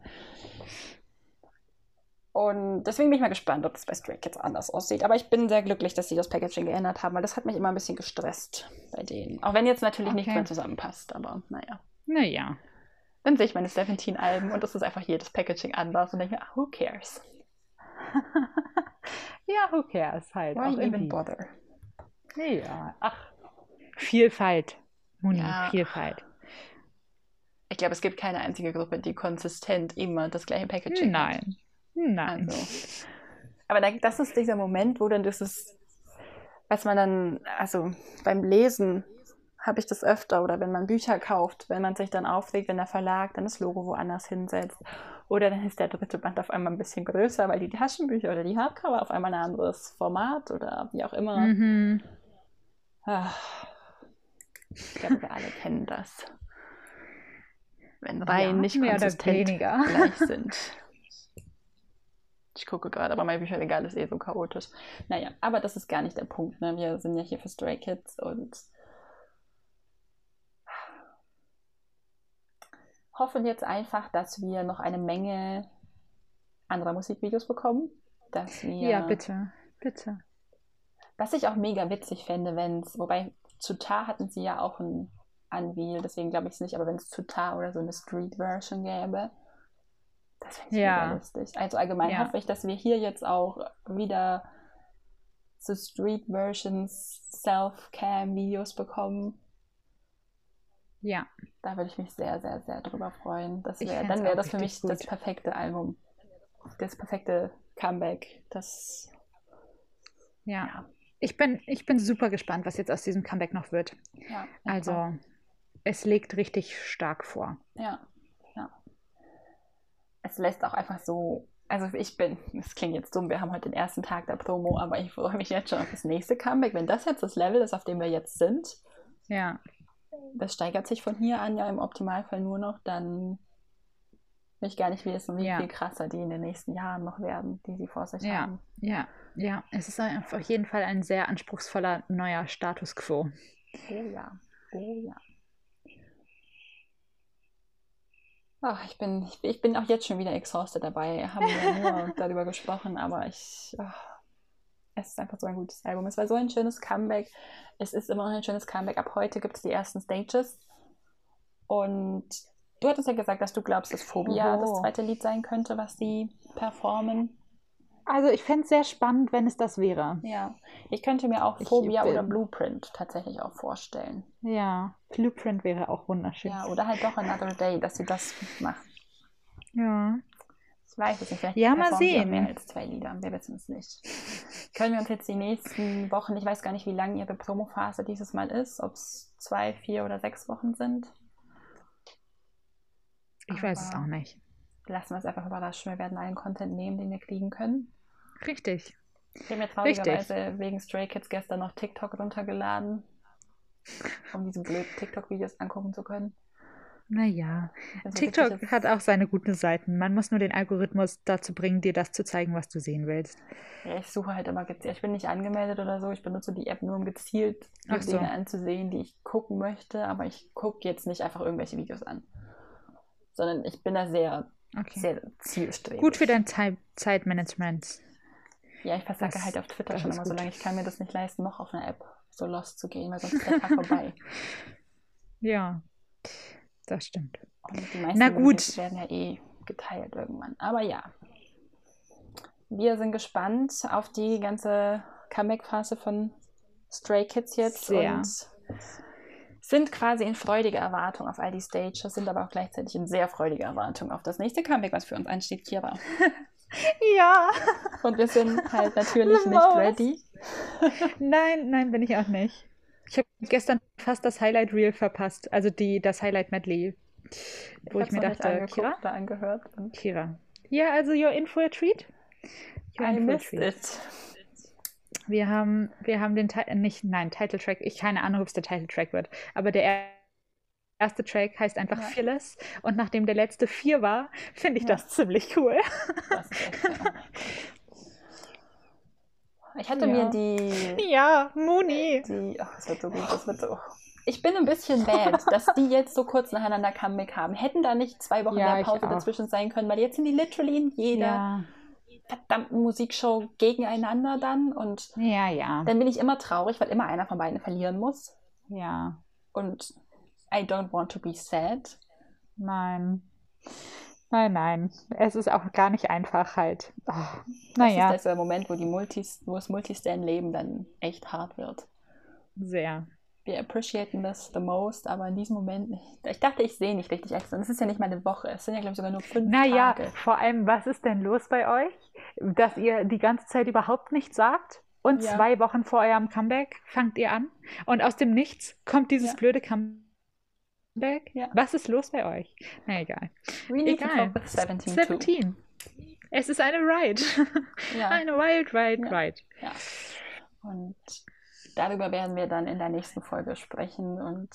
Und deswegen bin ich mal gespannt, ob es bei Stray Kids anders aussieht. Aber ich bin sehr glücklich, dass sie das Packaging geändert haben, weil das hat mich immer ein bisschen gestresst bei denen. Auch wenn jetzt natürlich okay. nicht mehr zusammenpasst, aber naja. Naja. Dann sehe ich meine 17-Alben und es ist einfach jedes Packaging anders und denke mir, who cares? [laughs] ja, who cares halt. Why auch even bother? Ja, ach. Vielfalt, Moni, ja. Vielfalt. Ich glaube, es gibt keine einzige Gruppe, die konsistent immer das gleiche Packaging Nein. hat. Nein. Also. Aber das ist dieser Moment, wo dann das ist, was man dann, also beim Lesen habe ich das öfter oder wenn man Bücher kauft, wenn man sich dann aufregt, wenn der Verlag dann das Logo woanders hinsetzt oder dann ist der dritte Band auf einmal ein bisschen größer, weil die Taschenbücher oder die Hardcover auf einmal ein anderes Format oder wie auch immer. Mhm. Ach, ich glaube, wir alle kennen das. Wenn Reihen ja, nicht konsistent gleich [laughs] sind. Ich gucke gerade, aber mein Bücherregal ist eh so chaotisch. Naja, aber das ist gar nicht der Punkt. Ne? Wir sind ja hier für Stray Kids und hoffen jetzt einfach, dass wir noch eine Menge anderer Musikvideos bekommen. Dass wir, ja, bitte, bitte. Was ich auch mega witzig fände, wenn es, wobei zu Tar hatten sie ja auch ein Unveil, deswegen glaube ich es nicht, aber wenn es zu Tar oder so eine Street-Version gäbe, das finde ich ja. mega lustig. Also allgemein ja. hoffe ich, dass wir hier jetzt auch wieder so Street-Versions, Self-Cam-Videos bekommen. Ja. Da würde ich mich sehr, sehr, sehr drüber freuen. Das wär, dann wäre das für mich gut. das perfekte Album. Das perfekte Comeback. Das. Ja. ja. Ich, bin, ich bin super gespannt, was jetzt aus diesem Comeback noch wird. Ja, also, es legt richtig stark vor. Ja, ja. Es lässt auch einfach so. Also ich bin, es klingt jetzt dumm, wir haben heute den ersten Tag der Promo, aber ich freue mich jetzt schon auf das nächste Comeback. Wenn das jetzt das Level ist, auf dem wir jetzt sind, ja das steigert sich von hier an ja im Optimalfall nur noch, dann will ich gar nicht wissen, wie ja. viel krasser die in den nächsten Jahren noch werden, die sie vor sich ja. haben. Ja, ja, es ist auf jeden Fall ein sehr anspruchsvoller neuer Status quo. Oh ja, oh ja. Ach, ich bin, ich, bin auch jetzt schon wieder exhausted dabei. Haben wir nur [laughs] darüber gesprochen, aber ich. Oh, es ist einfach so ein gutes Album. Es war so ein schönes Comeback. Es ist immer noch ein schönes Comeback. Ab heute gibt es die ersten Stages. Und du hattest ja gesagt, dass du glaubst, dass Phobia oh. das zweite Lied sein könnte, was sie performen. Also ich fände es sehr spannend, wenn es das wäre. Ja, ich könnte mir auch Phobia oder Blueprint tatsächlich auch vorstellen. Ja, Blueprint wäre auch wunderschön. Ja, oder halt doch Another Day, dass sie das machen. Ja. Ich weiß es nicht. Vielleicht ja, mal sehen. mehr als zwei Lieder. Wir wissen es nicht. Können wir uns jetzt die nächsten Wochen, ich weiß gar nicht, wie lang Ihre Promophase dieses Mal ist, ob es zwei, vier oder sechs Wochen sind. Ich Aber weiß es auch nicht. Lassen wir es einfach überraschen. Wir werden allen Content nehmen, den wir kriegen können. Richtig. Ich habe mir traurigerweise Richtig. wegen Stray Kids gestern noch TikTok runtergeladen, um diese blöden TikTok-Videos angucken zu können. Naja, TikTok hat auch seine guten Seiten. Man muss nur den Algorithmus dazu bringen, dir das zu zeigen, was du sehen willst. Ja, ich suche halt immer gezielt. Ich bin nicht angemeldet oder so. Ich benutze die App nur, um gezielt so. Dinge anzusehen, die ich gucken möchte. Aber ich gucke jetzt nicht einfach irgendwelche Videos an. Sondern ich bin da sehr, okay. sehr zielstrebig. Gut für dein Zeit Zeitmanagement. Ja, ich versacke halt auf Twitter schon immer so lange. Ich kann mir das nicht leisten, noch auf eine App so lost zu gehen, weil sonst ist der Tag vorbei. [laughs] Ja das stimmt. Und die meisten Na gut. werden ja eh geteilt irgendwann. Aber ja. Wir sind gespannt auf die ganze Comeback-Phase von Stray Kids jetzt Sehr. und sind quasi in freudiger Erwartung auf all die Stages, sind aber auch gleichzeitig in sehr freudiger Erwartung auf das nächste Comeback, was für uns ansteht, Kira. [laughs] ja. Und wir sind halt [laughs] natürlich nicht ready. nein, nein, bin ich auch nicht. Ich habe gestern fast das Highlight Reel verpasst, also die, das Highlight Medley, wo ich, ich mir dachte, Kira, da angehört. Kira. Ja, also you're in for a treat. You're I missed it. Wir haben, wir haben den Teil, nicht, nein, Title Track, ich keine Ahnung, ob es der Title Track wird, aber der erste Track heißt einfach ja. Fearless und nachdem der letzte vier war, finde ich ja. das ziemlich cool. Das echt, ja. [laughs] Ich hatte ja. mir die. [laughs] Ja, Moni. Die, ach, das wird so gut, das wird so. Ich bin ein bisschen bad, dass die jetzt so kurz nacheinander Comeback haben. Hätten da nicht zwei Wochen ja, der Pause dazwischen sein können, weil jetzt sind die literally in jeder ja. verdammten Musikshow gegeneinander dann. Und ja, ja. dann bin ich immer traurig, weil immer einer von beiden verlieren muss. Ja. Und I don't want to be sad. Nein. Nein, nein. Es ist auch gar nicht einfach halt. Oh, naja. Das ist der Moment, wo, die Multis, wo das Multistand-Leben dann echt hart wird. Sehr. Wir appreciaten das the most, aber in diesem Moment nicht. Ich dachte, ich sehe nicht richtig extra. Es ist ja nicht mal eine Woche. Es sind ja, glaube ich, sogar nur fünf naja, Tage. Naja, vor allem, was ist denn los bei euch, dass ihr die ganze Zeit überhaupt nichts sagt? Und ja. zwei Wochen vor eurem Comeback fangt ihr an. Und aus dem Nichts kommt dieses ja. blöde Comeback Back? Ja. Was ist los bei euch? Na egal. We need egal. to 17. 17. Es ist eine Ride. [laughs] Ja. Eine Wild Ride ja. Ride. Ja. Und darüber werden wir dann in der nächsten Folge sprechen und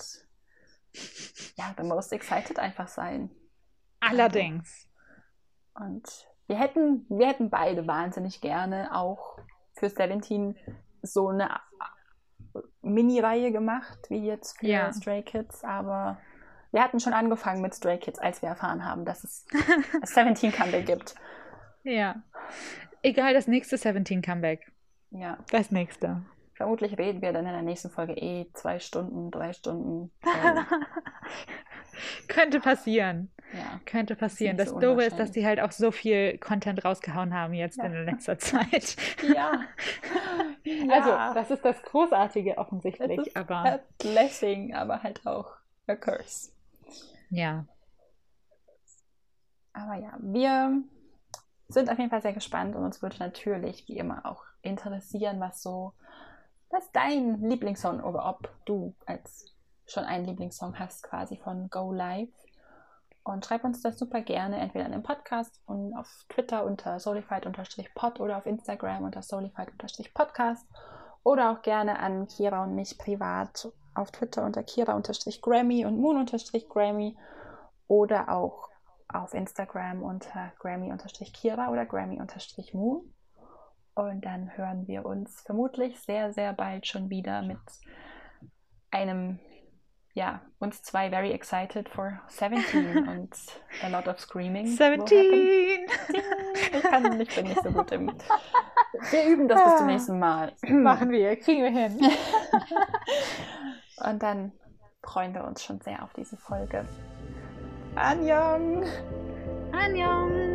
ja, the most excited einfach sein. Allerdings. Und wir hätten, wir hätten beide wahnsinnig gerne auch für 17 so eine Mini-Reihe gemacht, wie jetzt für ja. Stray Kids, aber wir hatten schon angefangen mit Stray Kids, als wir erfahren haben, dass es [laughs] 17 Comeback gibt. Ja. Egal, das nächste 17 Comeback. Ja. Das nächste. Vermutlich reden wir dann in der nächsten Folge eh zwei Stunden, drei Stunden. [laughs] [laughs] Könnte passieren. Ja. Könnte passieren. Das, das Doofe ist, dass die halt auch so viel Content rausgehauen haben jetzt ja. in letzter Zeit. [laughs] Ja. Also, das ist das Großartige offensichtlich. Das ist aber a blessing, aber halt auch a curse. Ja. Aber ja, wir sind auf jeden Fall sehr gespannt und uns würde natürlich wie immer auch interessieren, was so, was dein Lieblingssong oder ob du als schon einen Lieblingssong hast quasi von Go Live. Und schreib uns das super gerne, entweder in dem Podcast und auf Twitter unter solified-pod oder auf Instagram unter solified-podcast oder auch gerne an Kira und mich privat auf Twitter unter Kira-Grammy und Moon-Grammy oder auch auf Instagram unter Grammy-Kira oder Grammy-Moon. Und dann hören wir uns vermutlich sehr, sehr bald schon wieder mit einem, ja, uns zwei very excited for 17 [laughs] und a lot of screaming. 17! Ich, kann, ich bin nicht so gut im. [laughs] Wir üben das bis zum nächsten Mal. [clears throat] Machen wir, kriegen wir hin. [laughs] Und dann freuen wir uns schon sehr auf diese Folge. Annyeong! Annyeong!